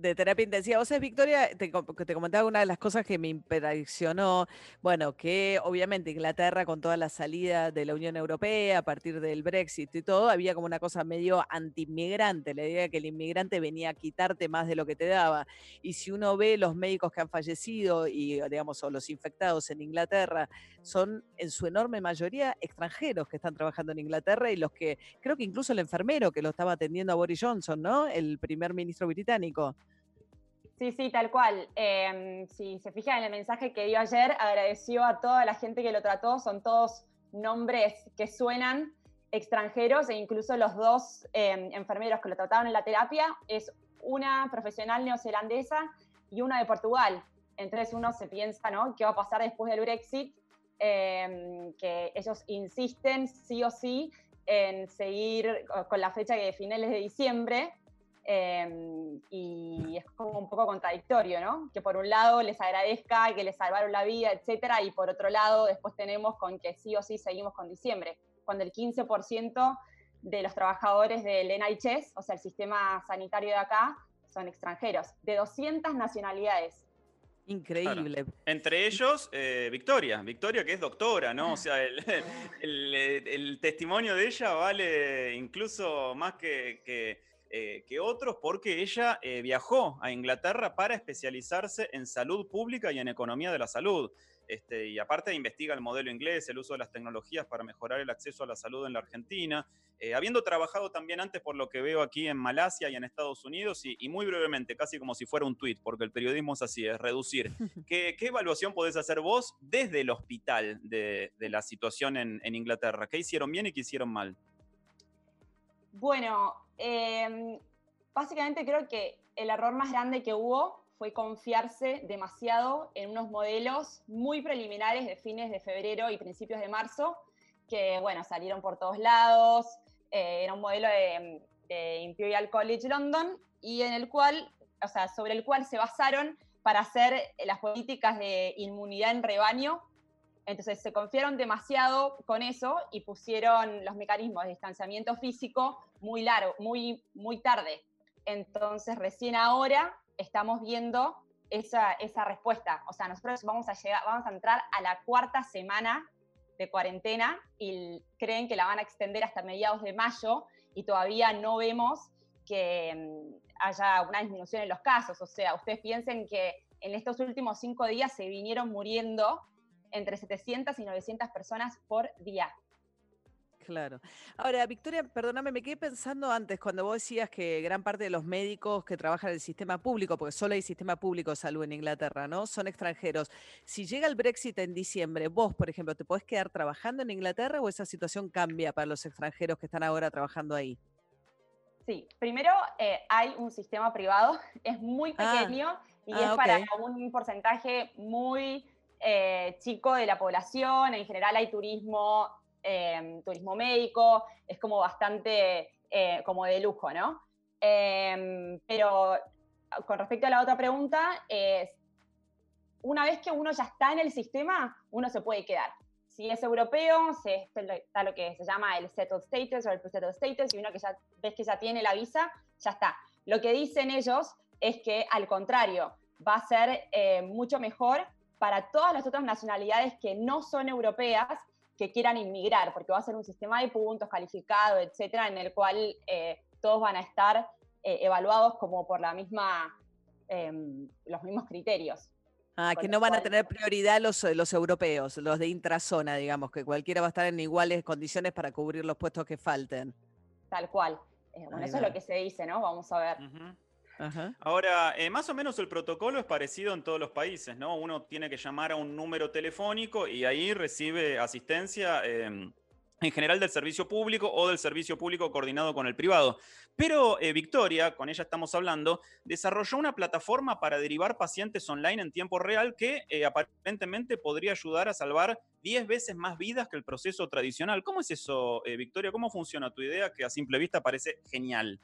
De terapia intensiva. Vos sabés, Victoria, te, te comentaba una de las cosas que me impresionó, bueno, que obviamente Inglaterra con toda la salida de la Unión Europea a partir del Brexit y todo, había como una cosa medio anti-inmigrante, la idea de que el inmigrante venía a quitarte más de lo que te daba. Y si uno ve los médicos que han fallecido y, digamos, o los infectados en Inglaterra, son en su enorme mayoría extranjeros que están trabajando en Inglaterra y los que, creo que incluso el enfermero que lo estaba atendiendo a Boris Johnson, ¿no? El primer ministro británico. Sí, sí, tal cual. Eh, si se fijan en el mensaje que dio ayer, agradeció a toda la gente que lo trató. Son todos nombres que suenan extranjeros e incluso los dos eh, enfermeros que lo trataron en la terapia es una profesional neozelandesa y una de Portugal. Entonces uno se piensa, ¿no? ¿Qué va a pasar después del Brexit? Eh, que ellos insisten sí o sí en seguir con la fecha que de finales de diciembre, eh, y es como un poco contradictorio, ¿no? Que por un lado les agradezca que les salvaron la vida, etcétera, y por otro lado después tenemos con que sí o sí seguimos con diciembre, cuando el 15% de los trabajadores del NHS, o sea, el sistema sanitario de acá, son extranjeros, de 200 nacionalidades. Increíble. Entre ellos, eh, Victoria. Victoria, que es doctora, ¿no? O sea, el, el- el- el testimonio de ella vale incluso más que, que, eh, que otros porque ella eh, viajó a Inglaterra para especializarse en salud pública y en economía de la salud. Este, y aparte investiga el modelo inglés, el uso de las tecnologías para mejorar el acceso a la salud en la Argentina, eh, habiendo trabajado también antes por lo que veo aquí en Malasia y en Estados Unidos, y, y muy brevemente, casi como si fuera un tuit, porque el periodismo es así, es reducir. ¿Qué, qué evaluación podés hacer vos desde el hospital de, de la situación en, en Inglaterra? ¿Qué hicieron bien y qué hicieron mal? Bueno, eh, básicamente creo que el error más grande que hubo fue confiarse demasiado en unos modelos muy preliminares de fines de febrero y principios de marzo, que bueno, salieron por todos lados. Eh, era un modelo de, de Imperial College London y en el cual, o sea, sobre el cual se basaron para hacer las políticas de inmunidad en rebaño entonces se confiaron demasiado con eso y pusieron los mecanismos de distanciamiento físico muy largo, muy, muy tarde. Entonces recién ahora estamos viendo esa, esa respuesta. O sea, nosotros vamos a, llegar, vamos a entrar a la cuarta semana de cuarentena y creen que la van a extender hasta mediados de mayo y todavía no vemos que mm, haya una disminución en los casos. O sea, ustedes piensen que en estos últimos cinco días se vinieron muriendo entre 700 y 900 personas por día. Claro. Ahora, Victoria, perdóname, me quedé pensando antes cuando vos decías que gran parte de los médicos que trabajan en el sistema público, porque solo hay sistema público de salud en Inglaterra, ¿no? Son extranjeros. Si llega el Brexit en diciembre, vos, por ejemplo, ¿te podés quedar trabajando en Inglaterra o esa situación cambia para los extranjeros que están ahora trabajando ahí? Sí, primero eh, hay un sistema privado, es muy Ah, pequeño y ah, es para un porcentaje muy eh, chico de la población. En general hay turismo, eh, turismo médico, es como bastante eh, como de lujo, ¿no? Em, pero con respecto a la otra pregunta, es una vez que uno ya está en el sistema, uno se puede quedar. Si es europeo, se, está lo que se llama el settled status o el pre-settled status, y uno que ya ves que ya tiene la visa, ya está. Lo que dicen ellos es que, al contrario, va a ser eh, mucho mejor para todas las otras nacionalidades que no son europeas que quieran inmigrar, porque va a ser un sistema de puntos calificado, etcétera, en el cual eh, todos van a estar eh, evaluados como por la misma, em, los mismos criterios. Ah, que no van a tener prioridad los, los europeos, los de intrazona, digamos, que cualquiera va a estar en iguales condiciones para cubrir los puestos que falten. Tal cual. Eh, bueno, Ahí eso es lo que se dice, ¿no? Vamos a ver. Ahora, eh, más o menos el protocolo es parecido en todos los países, ¿no? Uno tiene que llamar a un número telefónico y ahí recibe asistencia eh, en general del servicio público o del servicio público coordinado con el privado. Pero eh, Victoria, con ella estamos hablando, desarrolló una plataforma para derivar pacientes online en tiempo real que eh, aparentemente podría ayudar a salvar 10 veces más vidas que el proceso tradicional. ¿Cómo es eso, Victoria? ¿Cómo funciona tu idea que a simple vista parece genial?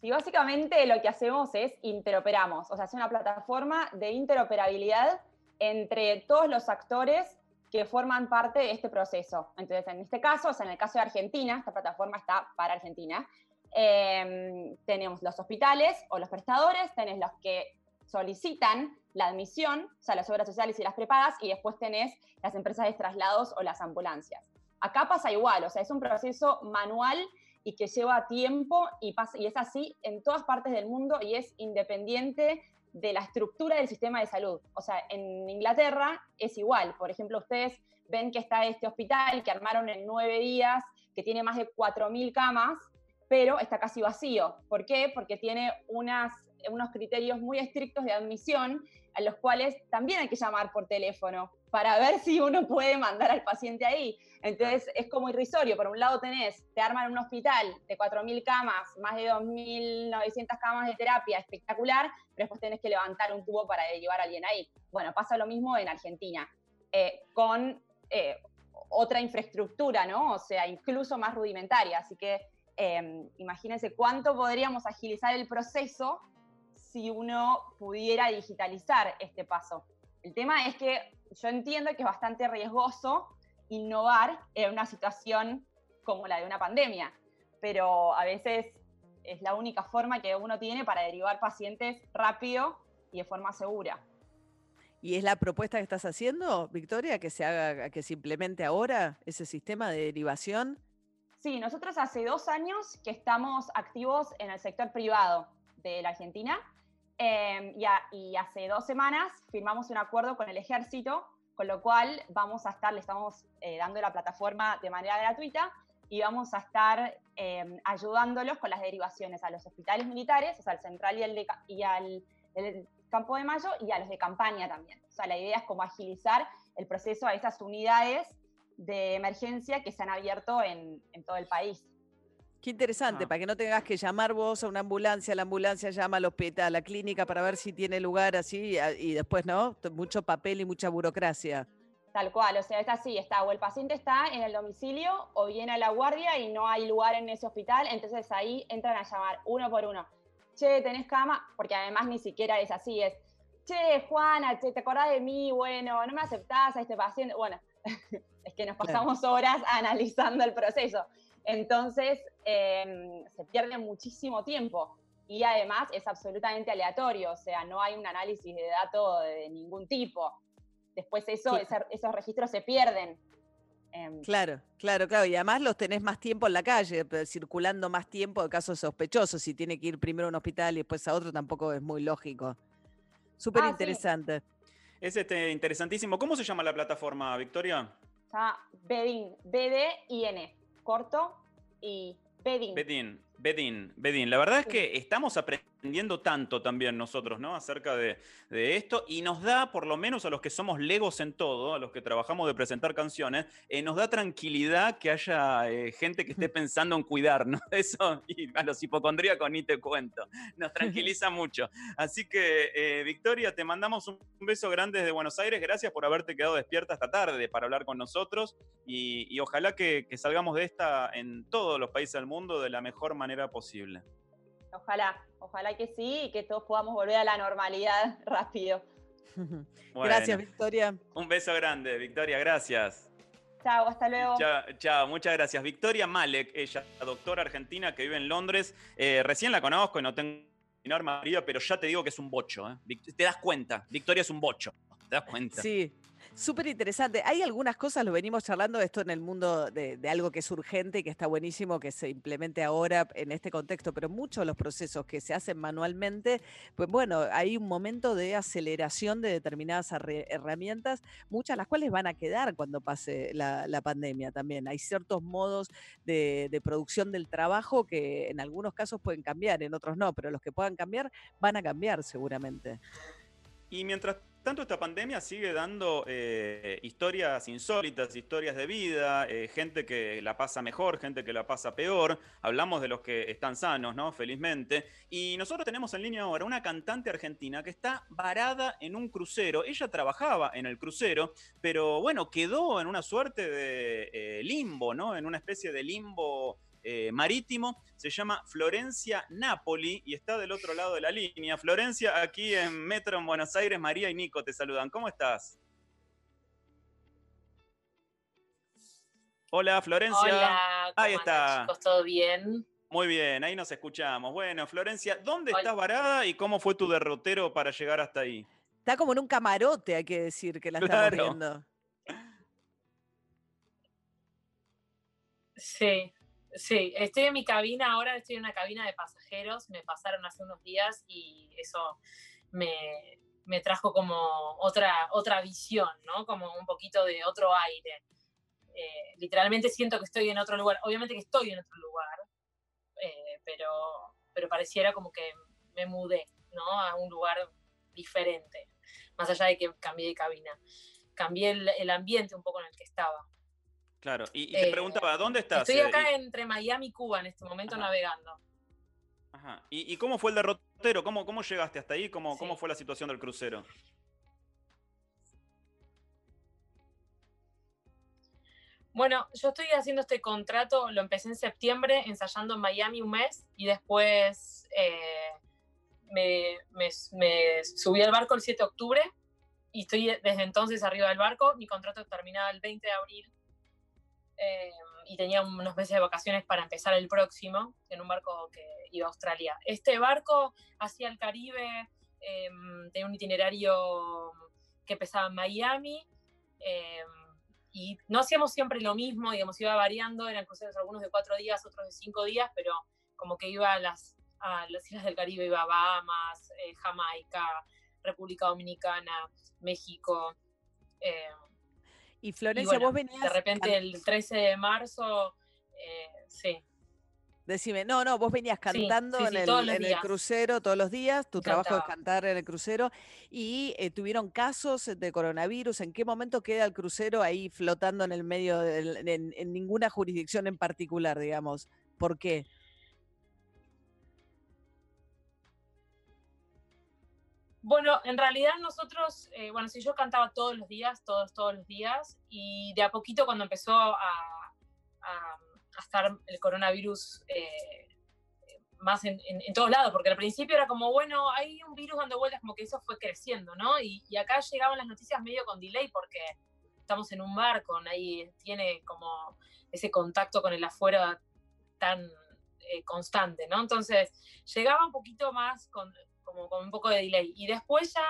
Y básicamente lo que hacemos es interoperamos, o sea, es una plataforma de interoperabilidad entre todos los actores que forman parte de este proceso. Entonces, en este caso, o sea, en el caso de Argentina, esta plataforma está para Argentina, eh, tenemos los hospitales o los prestadores, tenés los que solicitan la admisión, o sea, las obras sociales y las prepagas, y después tenés las empresas de traslados o las ambulancias. Acá pasa igual, o sea, es un proceso manual y que lleva tiempo y, pasa, y es así en todas partes del mundo y es independiente de la estructura del sistema de salud. O sea, en Inglaterra es igual. Por ejemplo, ustedes ven que está este hospital que armaron en nueve días, que tiene más de 4.000 camas, pero está casi vacío. ¿Por qué? Porque tiene unas, unos criterios muy estrictos de admisión a los cuales también hay que llamar por teléfono para ver si uno puede mandar al paciente ahí. Entonces es como irrisorio. Por un lado tenés, te arman un hospital de 4.000 camas, más de 2.900 camas de terapia, espectacular, pero después tenés que levantar un tubo para derivar a alguien ahí. Bueno, pasa lo mismo en Argentina, eh, con eh, otra infraestructura, ¿no? O sea, incluso más rudimentaria. Así que eh, imagínense cuánto podríamos agilizar el proceso si uno pudiera digitalizar este paso. El tema es que yo entiendo que es bastante riesgoso innovar en una situación como la de una pandemia, pero a veces es la única forma que uno tiene para derivar pacientes rápido y de forma segura. ¿Y es la propuesta que estás haciendo, Victoria, que se haga, que se implemente ahora ese sistema de derivación? Sí, nosotros hace dos años que estamos activos en el sector privado de la Argentina eh, y, hace dos semanas firmamos un acuerdo con el ejército, con lo cual vamos a estar, le estamos eh, dando la plataforma de manera gratuita y vamos a estar eh, ayudándolos con las derivaciones a los hospitales militares, o sea, al central y, el de, al Campo de Mayo y a los de campaña también. O sea, la idea es como agilizar el proceso a esas unidades de emergencia que se han abierto en todo el país. Qué interesante, ah. para que no tengas que llamar vos a una ambulancia, la ambulancia llama al hospital, a la clínica para ver si tiene lugar así y después, ¿no? Mucho papel y mucha burocracia. Tal cual, o sea, es así, está, o el paciente está en el domicilio o viene a la guardia y no hay lugar en ese hospital, entonces ahí entran a llamar uno por uno. Che, ¿tenés cama? Porque además ni siquiera es así, es, che, Juana, che, ¿te acordás de mí? Bueno, ¿no me aceptás a este paciente? Bueno, es que nos pasamos horas analizando el proceso. Entonces, eh, se pierde muchísimo tiempo y además es absolutamente aleatorio, o sea, no hay un análisis de datos de ningún tipo. Después eso, sí. ese, esos registros se pierden. Eh, claro, claro, claro. Y además los tenés más tiempo en la calle, circulando más tiempo de casos sospechosos. Si tiene que ir primero a un hospital y después a otro, tampoco es muy lógico. Súper ah, interesante. Sí. Es este, interesantísimo. ¿Cómo se llama la plataforma, Victoria? Llama Bedin, B-D-I-N, corto y Bedin. Bedin, Bedin, Bedin. La verdad es que estamos aprendiendo tanto también nosotros, ¿no? Acerca de, de, esto y nos da, por lo menos a los que somos legos en todo, a los que trabajamos de presentar canciones, eh, nos da tranquilidad que haya eh, gente que esté pensando en cuidarnos. Eso, y a los hipocondríacos ni te cuento. Nos tranquiliza mucho. Así que, eh, Victoria, te mandamos un beso grande desde Buenos Aires. Gracias por haberte quedado despierta esta tarde para hablar con nosotros y, y ojalá que, que salgamos de esta en todos los países del mundo de la mejor manera posible. Ojalá, ojalá que sí y que todos podamos volver a la normalidad rápido. Bueno, gracias, Victoria. Un beso grande, Victoria, gracias. Chao, hasta luego. Chao, chao, muchas gracias. Victoria Malek, ella, doctora argentina que vive en Londres. Eh, recién la conozco y no tengo enorme marido, pero ya te digo que es un bocho. ¿eh? Te das cuenta, Victoria es un bocho. ¿Te das cuenta? Sí, Súper interesante. Hay algunas cosas, lo venimos charlando, esto en el mundo de, algo que es urgente y que está buenísimo que se implemente ahora en este contexto, pero muchos de los procesos que se hacen manualmente, pues bueno, hay un momento de aceleración de determinadas herramientas, muchas de las cuales van a quedar cuando pase la, pandemia también. Hay ciertos modos de producción del trabajo que en algunos casos pueden cambiar, en otros no, pero los que puedan cambiar van a cambiar seguramente. Y mientras tanto, esta pandemia sigue dando eh, historias insólitas, historias de vida, eh, gente que la pasa mejor, gente que la pasa peor. Hablamos de los que están sanos, ¿no? Felizmente. Y nosotros tenemos en línea ahora una cantante argentina que está varada en un crucero. Ella trabajaba en el crucero, pero bueno, quedó en una suerte de eh, limbo, ¿no? En una especie de limbo eh, marítimo, se llama Florencia Napoli y está del otro lado de la línea. Florencia, aquí en Metro en Buenos Aires, María y Nico te saludan. ¿Cómo estás? Hola, Florencia. Hola, ¿cómo ahí está. chicos? ¿Todo bien? Muy bien, ahí nos escuchamos. Bueno, Florencia, ¿dónde estás varada y cómo fue tu derrotero para llegar hasta ahí? Está como en un camarote, hay que decir, que la estamos Claro. viendo. Sí, sí. Estoy en mi cabina ahora, estoy en una cabina de pasajeros. Me pasaron hace unos días y eso me, me trajo como otra, otra visión, ¿no? Como un poquito de otro aire. Eh, literalmente siento que estoy en otro lugar. Obviamente que estoy en otro lugar, eh, pero, pero pareciera como que me mudé, ¿no? A un lugar diferente, más allá de que cambié de cabina. Cambié el, el ambiente un poco en el que estaba. Claro, y, y te Eh, preguntaba, ¿dónde estás? Estoy acá entre Miami y Cuba en este momento Ajá. navegando. Ajá. ¿Y, y cómo fue el derrotero? ¿Cómo, cómo llegaste hasta ahí? ¿Cómo, ¿Cómo fue la situación del crucero? Bueno, yo estoy haciendo este contrato, lo empecé en septiembre, ensayando en Miami un mes y después eh, me, me- me subí al barco el 7 de octubre y estoy desde entonces arriba del barco. Mi contrato terminaba el 20 de abril eh, y tenía unos meses de vacaciones para empezar el próximo en un barco que iba a Australia. Este barco hacia el Caribe eh, tenía un itinerario que empezaba en Miami. eh, y no hacíamos siempre lo mismo, digamos, iba variando, eran cruceros algunos de cuatro días, otros de cinco días, pero como que iba a las, a las islas del Caribe, iba a Bahamas, eh, Jamaica, República Dominicana, México. Y y Florencia, bueno, vos venías. De repente el 13 de marzo, eh, sí. Decime, no, no, vos venías Sí, cantando sí, en, el, en crucero todos los días, tu trabajo es cantar en el crucero y eh, tuvieron casos de coronavirus. ¿En qué momento queda el crucero ahí flotando en el medio, en, en ninguna jurisdicción en particular, digamos? ¿Por qué? Bueno, en realidad nosotros, eh, bueno, sí, yo cantaba todos los días, todos, todos los días, y de a poquito cuando empezó a, a- estar el coronavirus eh, más en, todos lados, porque al principio era como, bueno, hay un virus dando vueltas, como que eso fue creciendo, ¿no? Y, y acá llegaban las noticias medio con delay porque estamos en un barco, nadie tiene como ese contacto con el afuera tan eh, constante, ¿no? Entonces llegaba un poquito más con, como con un poco de delay. Y después ya,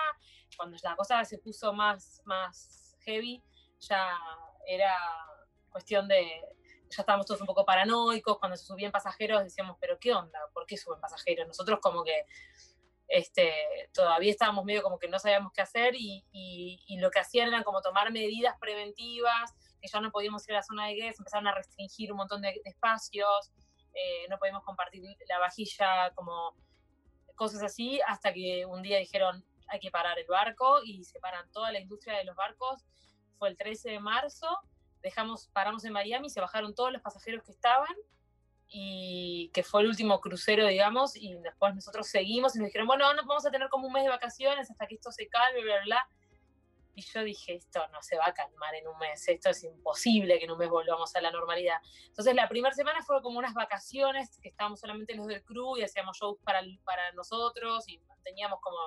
cuando la cosa se puso más, más heavy, ya era cuestión de, ya estábamos todos un poco paranoicos, cuando se subían pasajeros decíamos, pero ¿qué onda? ¿Por qué suben pasajeros? Nosotros como que este, todavía estábamos medio como que no sabíamos qué hacer y, y- y lo que hacían eran como tomar medidas preventivas, que ya no podíamos ir a la zona de guest, empezaron a restringir un montón de, de espacios, eh, no podíamos compartir la vajilla, como cosas así, hasta que un día dijeron hay que parar el barco y se paran toda la industria de los barcos. Fue el 13 de marzo, dejamos, paramos en Miami, se bajaron todos los pasajeros que estaban y que fue el último crucero, digamos, y después nosotros seguimos y nos dijeron, bueno, no, vamos a tener como un mes de vacaciones hasta que esto se calme, bla, bla, bla. Y yo dije, esto no se va a calmar en un mes, esto es imposible que en un mes volvamos a la normalidad. Entonces la primera semana fue como unas vacaciones, que estábamos solamente los del crew y hacíamos shows para, para nosotros y teníamos como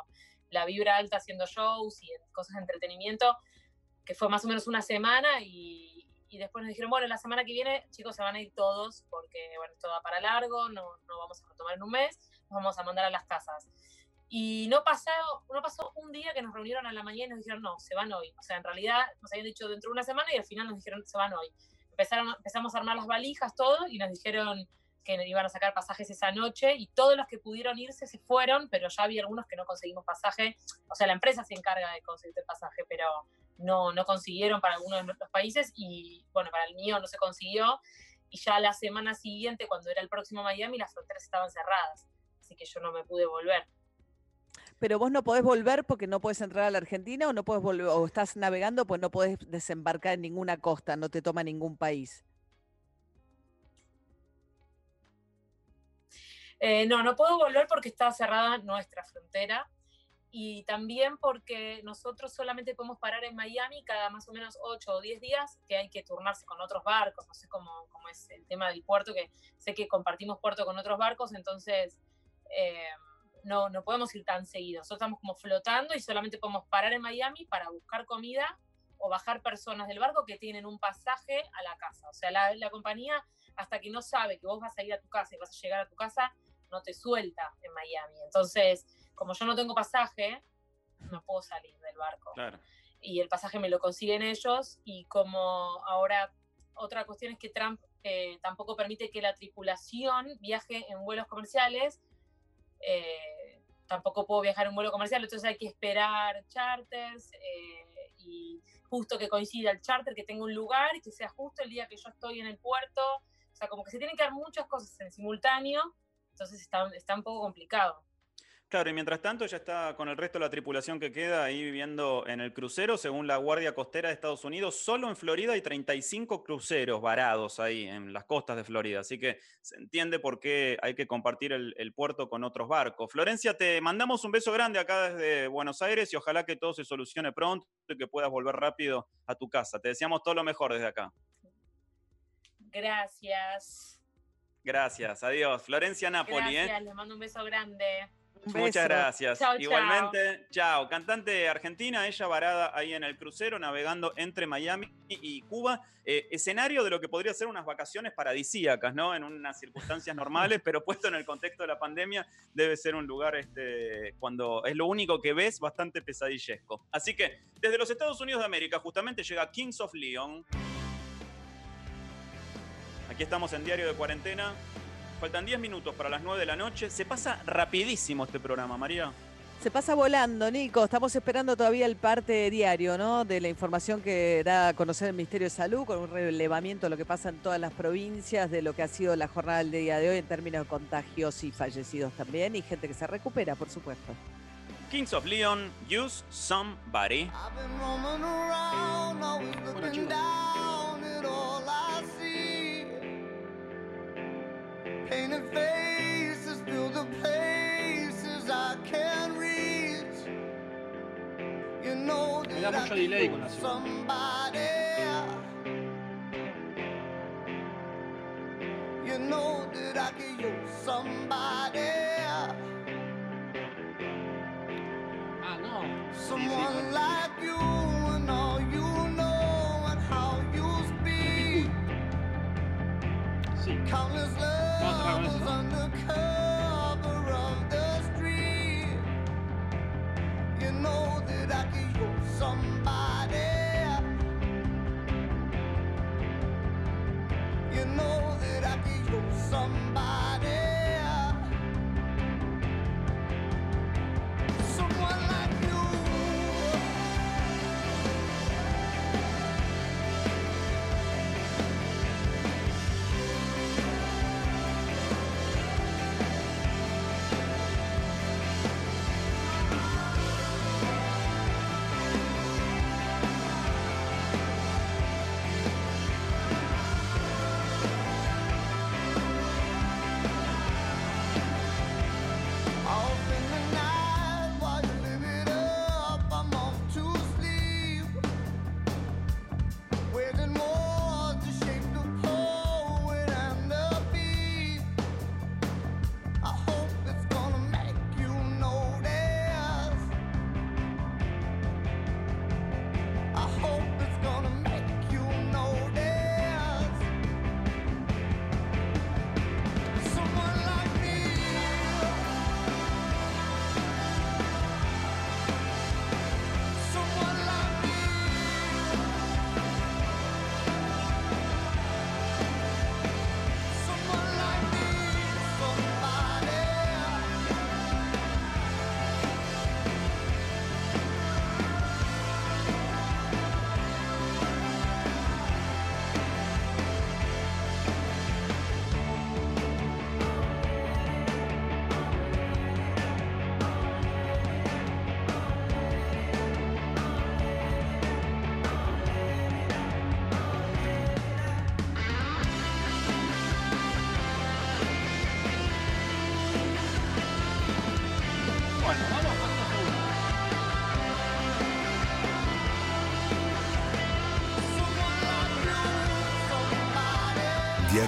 la vibra alta haciendo shows y cosas de entretenimiento, que fue más o menos una semana y, y después nos dijeron, bueno, la semana que viene, chicos, se van a ir todos porque, bueno, esto va para largo, no, no vamos a retomar en un mes, nos vamos a mandar a las casas. Y no, pasado, no pasó un día que nos reunieron a la mañana y nos dijeron, no, se van hoy. O sea, en realidad nos habían dicho dentro de una semana y al final nos dijeron, se van hoy. Empezaron, empezamos a armar las valijas, todo, y nos dijeron que iban a sacar pasajes esa noche y todos los que pudieron irse se fueron, pero ya había algunos que no conseguimos pasaje. O sea, la empresa se encarga de conseguirte el pasaje, pero no, no consiguieron para algunos de nuestros países y bueno, para el mío no se consiguió. Y ya la semana siguiente, cuando era el próximo Miami, las fronteras estaban cerradas, así que yo no me pude volver. Pero vos no podés volver porque no podés entrar a la Argentina o no podés volver, o estás navegando pues no podés desembarcar en ninguna costa, no te toma ningún país. Eh, no, no puedo volver porque está cerrada nuestra frontera y también porque nosotros solamente podemos parar en Miami cada más o menos 8 o 10 días, que hay que turnarse con otros barcos, no sé cómo, cómo es el tema del puerto, que sé que compartimos puerto con otros barcos, entonces eh, no, no podemos ir tan seguido. Nosotros estamos como flotando y solamente podemos parar en Miami para buscar comida o bajar personas del barco que tienen un pasaje a la casa. O sea, la, la compañía, hasta que no sabe que vos vas a ir a tu casa y vas a llegar a tu casa, no te suelta en Miami. Entonces, como yo no tengo pasaje, no puedo salir del barco. Claro. Y el pasaje me lo consiguen ellos y como ahora otra cuestión es que Trump eh, tampoco permite que la tripulación viaje en vuelos comerciales. eh, tampoco puedo viajar en vuelo comercial, entonces hay que esperar charters eh, y justo que coincida el charter, que tenga un lugar y que sea justo el día que yo estoy en el puerto. O sea, como que se tienen que dar muchas cosas en simultáneo, entonces está, está un poco complicado. Claro, y mientras tanto ya está con el resto de la tripulación que queda ahí viviendo en el crucero, según la Guardia Costera de Estados Unidos, solo en Florida hay 35 cruceros varados ahí en las costas de Florida, así que se entiende por qué hay que compartir el, el puerto con otros barcos. Florencia, te mandamos un beso grande acá desde Buenos Aires y ojalá que todo se solucione pronto y que puedas volver rápido a tu casa. Te deseamos todo lo mejor desde acá. Gracias. Gracias, adiós. Florencia Napoli, ¿eh? Gracias, les mando un beso grande. Muchas gracias. Igualmente, chao. Cantante argentina, ella varada ahí en el crucero, navegando entre Miami y Cuba. Eh, escenario de lo que podría ser unas vacaciones paradisíacas, ¿no? En unas circunstancias normales, pero puesto en el contexto de la pandemia, debe ser un lugar, este, cuando es lo único que ves, bastante pesadillesco. Así que, desde los Estados Unidos de América, justamente llega Kings of Leon. Aquí estamos en Diario de Cuarentena. Faltan 10 minutos para las 9 de la noche. Se pasa rapidísimo este programa, María. Se pasa volando, Nico. Estamos esperando todavía el parte diario, ¿no? De la información que da a conocer el Ministerio de Salud, con un relevamiento de lo que pasa en todas las provincias, de lo que ha sido la jornada del día de hoy en términos de contagios y fallecidos también, y gente que se recupera, por supuesto. Kings of Leon, Use Somebody. Bueno, chicos. Painted faces fill the places I can't reach. You know Me da that I mucho could delay con la use segunda. somebody.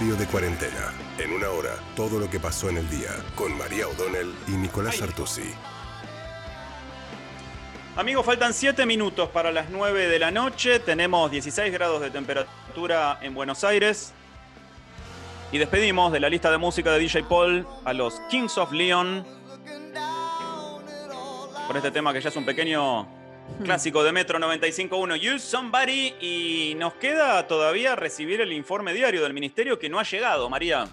Diario de Cuarentena. En una hora, todo lo que pasó en el día. Con María O'Donnell y Nicolás Artusi. Amigos, faltan 7 minutos para las 9 de la noche. Tenemos 16 grados de temperatura en Buenos Aires. Y despedimos de la lista de música de DJ Paul a los Kings of Leon. Con este tema que ya es un pequeño clásico de Metro 95.1, Use Somebody. Y nos queda todavía recibir el informe diario del ministerio que no ha llegado, María.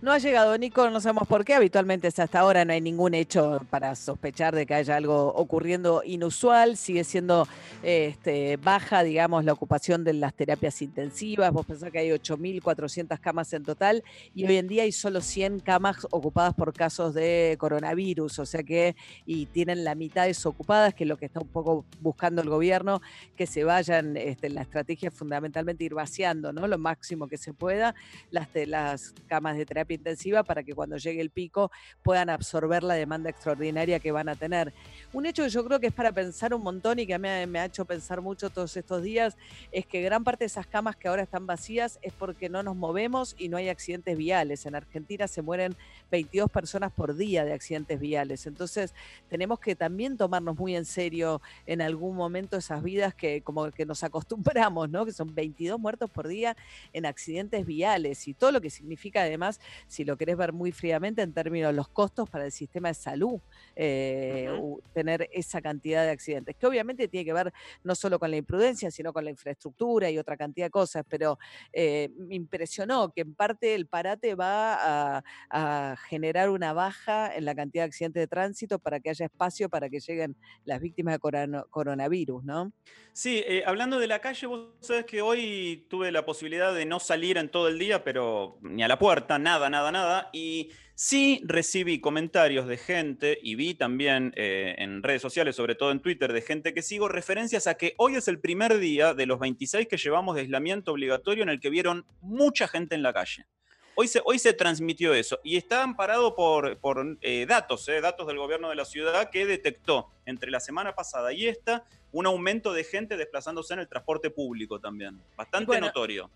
No ha llegado Nico, no sabemos por qué. Habitualmente hasta ahora no hay ningún hecho para sospechar de que haya algo ocurriendo inusual. Sigue siendo este, baja, digamos, la ocupación de las terapias intensivas. Vos pensás que hay 8.400 camas en total y hoy en día hay solo 100 camas ocupadas por casos de coronavirus. O sea que, y tienen la mitad desocupadas, que es lo que está un poco buscando el gobierno, que se vayan, este, la estrategia es fundamentalmente ir vaciando, ¿no? Lo máximo que se pueda las, las camas de terapia intensiva para que cuando llegue el pico puedan absorber la demanda extraordinaria que van a tener. Un hecho que yo creo que es para pensar un montón y que me, me ha hecho pensar mucho todos estos días es que gran parte de esas camas que ahora están vacías es porque no nos movemos y no hay accidentes viales. En Argentina se mueren 22 personas por día de accidentes viales. Entonces tenemos que también tomarnos muy en serio en algún momento esas vidas que como que nos acostumbramos, ¿no? Que son 22 muertos por día en accidentes viales y todo lo que significa además, si lo querés ver muy fríamente en términos de los costos para el sistema de salud, eh, tener esa cantidad de accidentes, que obviamente tiene que ver no solo con la imprudencia, sino con la infraestructura y otra cantidad de cosas, pero eh, me impresionó que en parte el parate va a, a generar una baja en la cantidad de accidentes de tránsito para que haya espacio para que lleguen las víctimas de corona- coronavirus, ¿no? Sí, eh, hablando de la calle, vos sabés que hoy tuve la posibilidad de no salir en todo el día, pero ni a la puerta, nada, nada, nada. Y sí recibí comentarios de gente y vi también eh, en redes sociales, sobre todo en Twitter, de gente que sigo referencias a que hoy es el primer día de los 26 que llevamos de aislamiento obligatorio en el que vieron mucha gente en la calle. Hoy se, hoy se transmitió eso y está amparado por, por eh, datos, eh, datos del gobierno de la ciudad que detectó entre la semana pasada y esta un aumento de gente desplazándose en el transporte público también. Bastante bueno, notorio.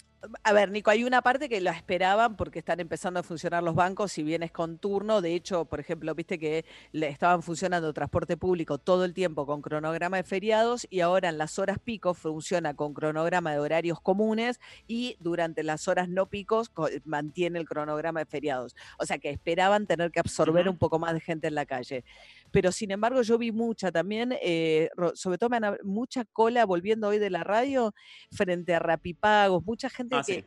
A ver, Nico, hay una parte que la esperaban porque están empezando a funcionar los bancos, si bien es con turno. De hecho, por ejemplo, viste que le estaban funcionando transporte público todo el tiempo con cronograma de feriados y ahora en las horas pico funciona con cronograma de horarios comunes y durante las horas no picos co- mantiene el cronograma de feriados. O sea que esperaban tener que absorber un poco más de gente en la calle. Pero sin embargo, yo vi mucha también, eh, sobre todo me han mucha cola volviendo hoy de la radio frente a Rapipagos, mucha gente Ah, que sí.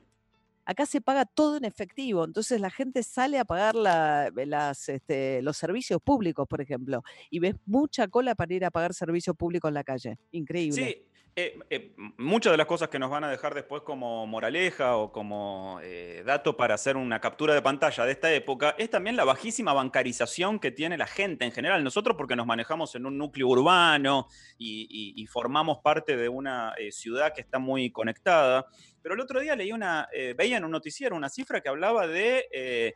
acá se paga todo en efectivo, entonces la gente sale a pagar la- las, este, los servicios públicos, por ejemplo, y ves mucha cola para ir a pagar servicios públicos en la calle. Increíble. Sí, eh, eh, muchas de las cosas que nos van a dejar después como moraleja o como eh, dato para hacer una captura de pantalla de esta época es también la bajísima bancarización que tiene la gente en general. Nosotros porque nos manejamos en un núcleo urbano y, y- y formamos parte de una eh, ciudad que está muy conectada. Pero el otro día leí una, eh, veía en un noticiero una cifra que hablaba de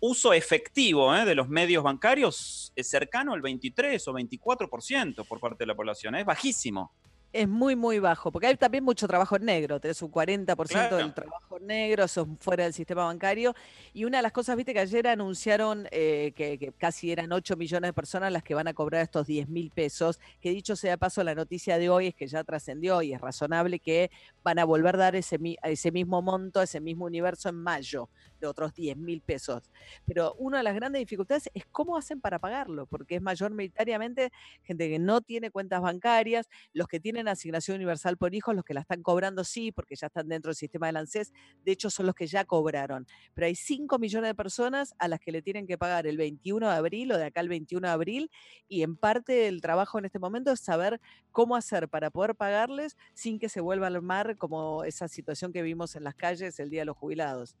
uso efectivo de los medios bancarios es cercano al 23 o 24% por parte de la población. Es bajísimo. Es muy, muy bajo, porque hay también mucho trabajo en negro, tenés un 40% Claro. del trabajo en negro, son fuera del sistema bancario. Y una de las cosas, viste, que ayer anunciaron eh, que, que casi eran 8 millones de personas las que van a cobrar estos 10 mil pesos, que dicho sea de paso, la noticia de hoy es que ya trascendió y es razonable que van a volver a dar ese, ese mismo monto, ese mismo universo en mayo, de otros 10 mil pesos. Pero una de las grandes dificultades es cómo hacen para pagarlo, porque es mayoritariamente gente que no tiene cuentas bancarias, los que tienen asignación universal por hijos, los que la están cobrando sí, porque ya están dentro del sistema del ANSES, de hecho son los que ya cobraron. Pero hay 5 millones de personas a las que le tienen que pagar el 21 de abril o de acá al 21 de abril, y en parte el trabajo en este momento es saber cómo hacer para poder pagarles sin que se vuelva al mar como esa situación que vimos en las calles el Día de los Jubilados.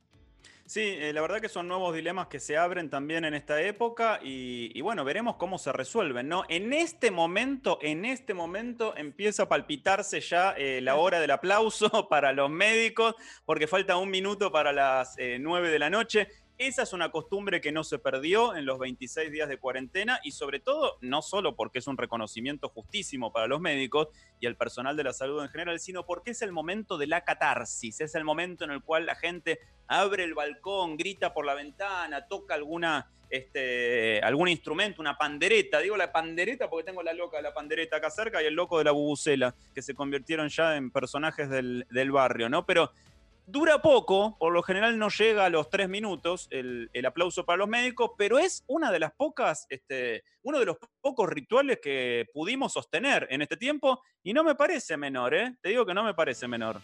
Sí, eh, la verdad que son nuevos dilemas que se abren también en esta época y, bueno, veremos cómo se resuelven, ¿no? En este momento, en este momento empieza a palpitarse ya eh, la hora del aplauso para los médicos porque falta un minuto para las eh, 9 de la noche. Esa es una costumbre que no se perdió en los 26 días de cuarentena y sobre todo no solo porque es un reconocimiento justísimo para los médicos y el personal de la salud en general, sino porque es el momento de la catarsis, es el momento en el cual la gente abre el balcón, grita por la ventana, toca alguna este, algún instrumento, una pandereta. Digo la pandereta porque tengo la loca de la pandereta acá cerca y el loco de la bubucela, que se convirtieron ya en personajes del, del barrio, ¿no? Pero dura poco, por lo general no llega a los tres minutos el, el aplauso para los médicos, pero es una de las pocas, este, uno de los pocos rituales que pudimos sostener en este tiempo y no me parece menor, ¿eh? Te digo que no me parece menor.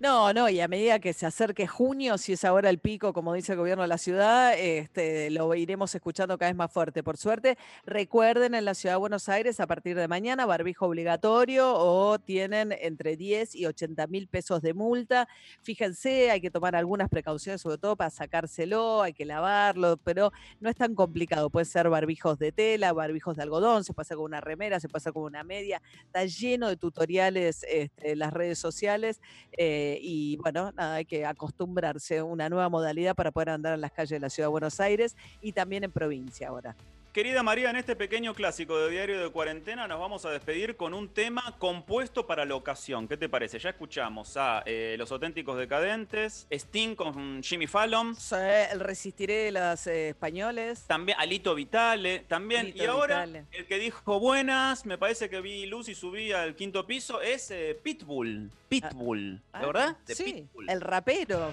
No, no, y a medida que se acerque junio, si es ahora el pico, como dice el gobierno de la ciudad, este, lo iremos escuchando cada vez más fuerte. Por suerte, recuerden en la ciudad de Buenos Aires, a partir de mañana, barbijo obligatorio o tienen entre 10 y 80 mil pesos de multa. Fíjense, hay que tomar algunas precauciones, sobre todo para sacárselo, hay que lavarlo, pero no es tan complicado. Puede ser barbijos de tela, barbijos de algodón, se puede hacer con una remera, se puede hacer con una media. Está lleno de tutoriales este, las redes sociales. eh, y bueno, nada, hay que acostumbrarse a una nueva modalidad para poder andar en las calles de la ciudad de Buenos Aires y también en provincia ahora. Querida María, en este pequeño clásico de Diario de Cuarentena nos vamos a despedir con un tema compuesto para la ocasión. ¿Qué te parece? Ya escuchamos a eh, Los Auténticos Decadentes, Sting con Jimmy Fallon. el Resistiré de los eh, españoles. También Alito Vitale, también. Y ahora Vitale. el que dijo buenas, me parece que vi luz y subí al quinto piso, es eh, Pitbull. Pitbull, Ah, ¿de verdad? Sí, Pitbull. el rapero.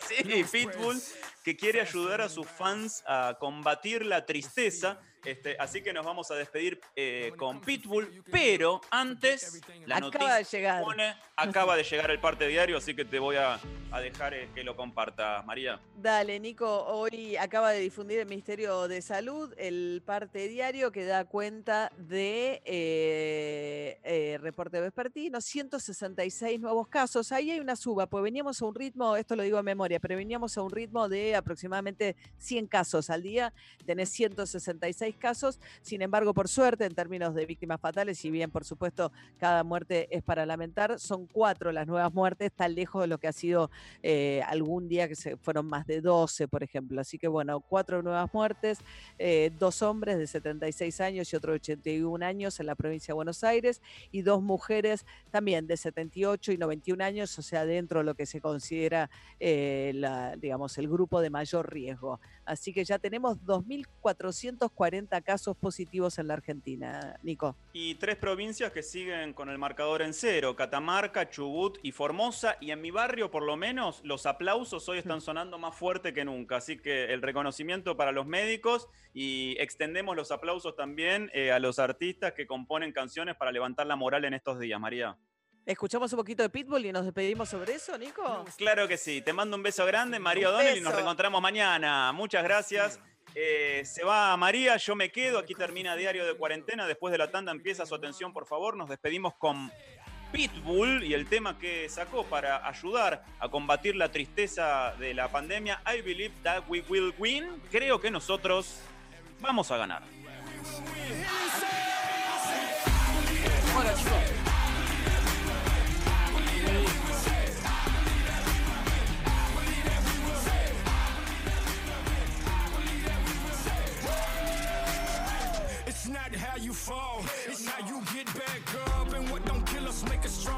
Sí, Pitbull, que quiere ayudar a sus fans a combatir la tristeza. Este, así que nos vamos a despedir eh, con Pitbull, pero antes la Acaba de llegar. pone- acaba de llegar el parte diario, así que te voy a, a dejar eh, que lo compartas, María. Dale, Nico, hoy acaba de difundir el Ministerio de Salud el parte diario que da cuenta de eh, eh, reporte vespertino, 166 nuevos casos. Ahí hay una suba, pues veníamos a un ritmo, esto lo digo en memoria, pero veníamos a un ritmo de aproximadamente 100 casos al día, tenés 166 casos, sin embargo, por suerte, en términos de víctimas fatales, si bien por supuesto cada muerte es para lamentar, son cuatro las nuevas muertes, tan lejos de lo que ha sido eh, algún día que se fueron más de 12, por ejemplo. Así que bueno, cuatro nuevas muertes, eh, dos hombres de 76 años y otro de 81 años en la provincia de Buenos Aires y dos mujeres también de 78 y 91 años, o sea, dentro de lo que se considera, eh, la, digamos, el grupo de mayor riesgo. Así que ya tenemos 2.440 casos positivos en la Argentina, Nico. Y tres provincias que siguen con el marcador en cero, Catamarca, Chubut y Formosa. Y en mi barrio, por lo menos, los aplausos hoy están sonando más fuerte que nunca. Así que el reconocimiento para los médicos y extendemos los aplausos también eh, a los artistas que componen canciones para levantar la moral en estos días, María. ¿Escuchamos un poquito de Pitbull y nos despedimos sobre eso, Nico? Claro que sí. Te mando un beso grande, María O'Donnell, y nos reencontramos mañana. Muchas gracias. Eh, se va María, yo me quedo. Aquí termina Diario de Cuarentena. Después de la tanda empieza su atención, por favor. Nos despedimos con Pitbull y el tema que sacó para ayudar a combatir la tristeza de la pandemia. I believe that we will win. Creo que nosotros vamos a ganar. Bueno, chicos. Fall, it's how you get back up. And what don't kill us make us stronger,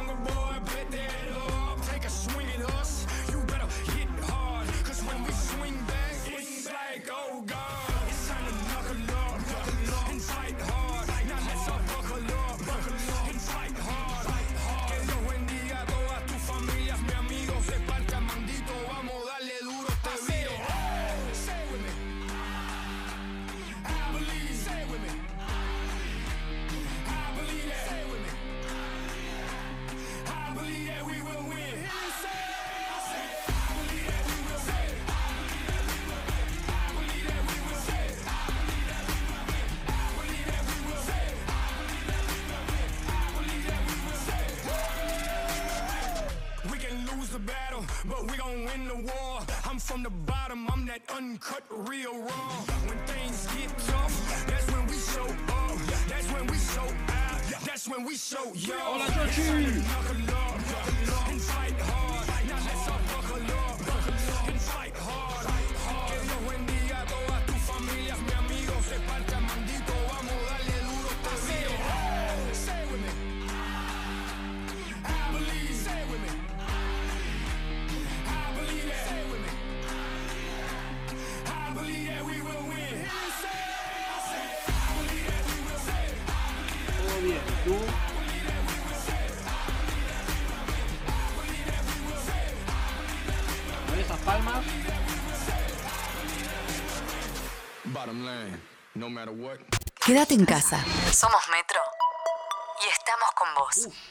uncut, real raw. When things get tough, that's when we show up. That's when we show out. That's when we show yo. Hola, Georgie. Knuckle up and fight hard. Quédate en casa. Somos Metro. Y estamos con vos.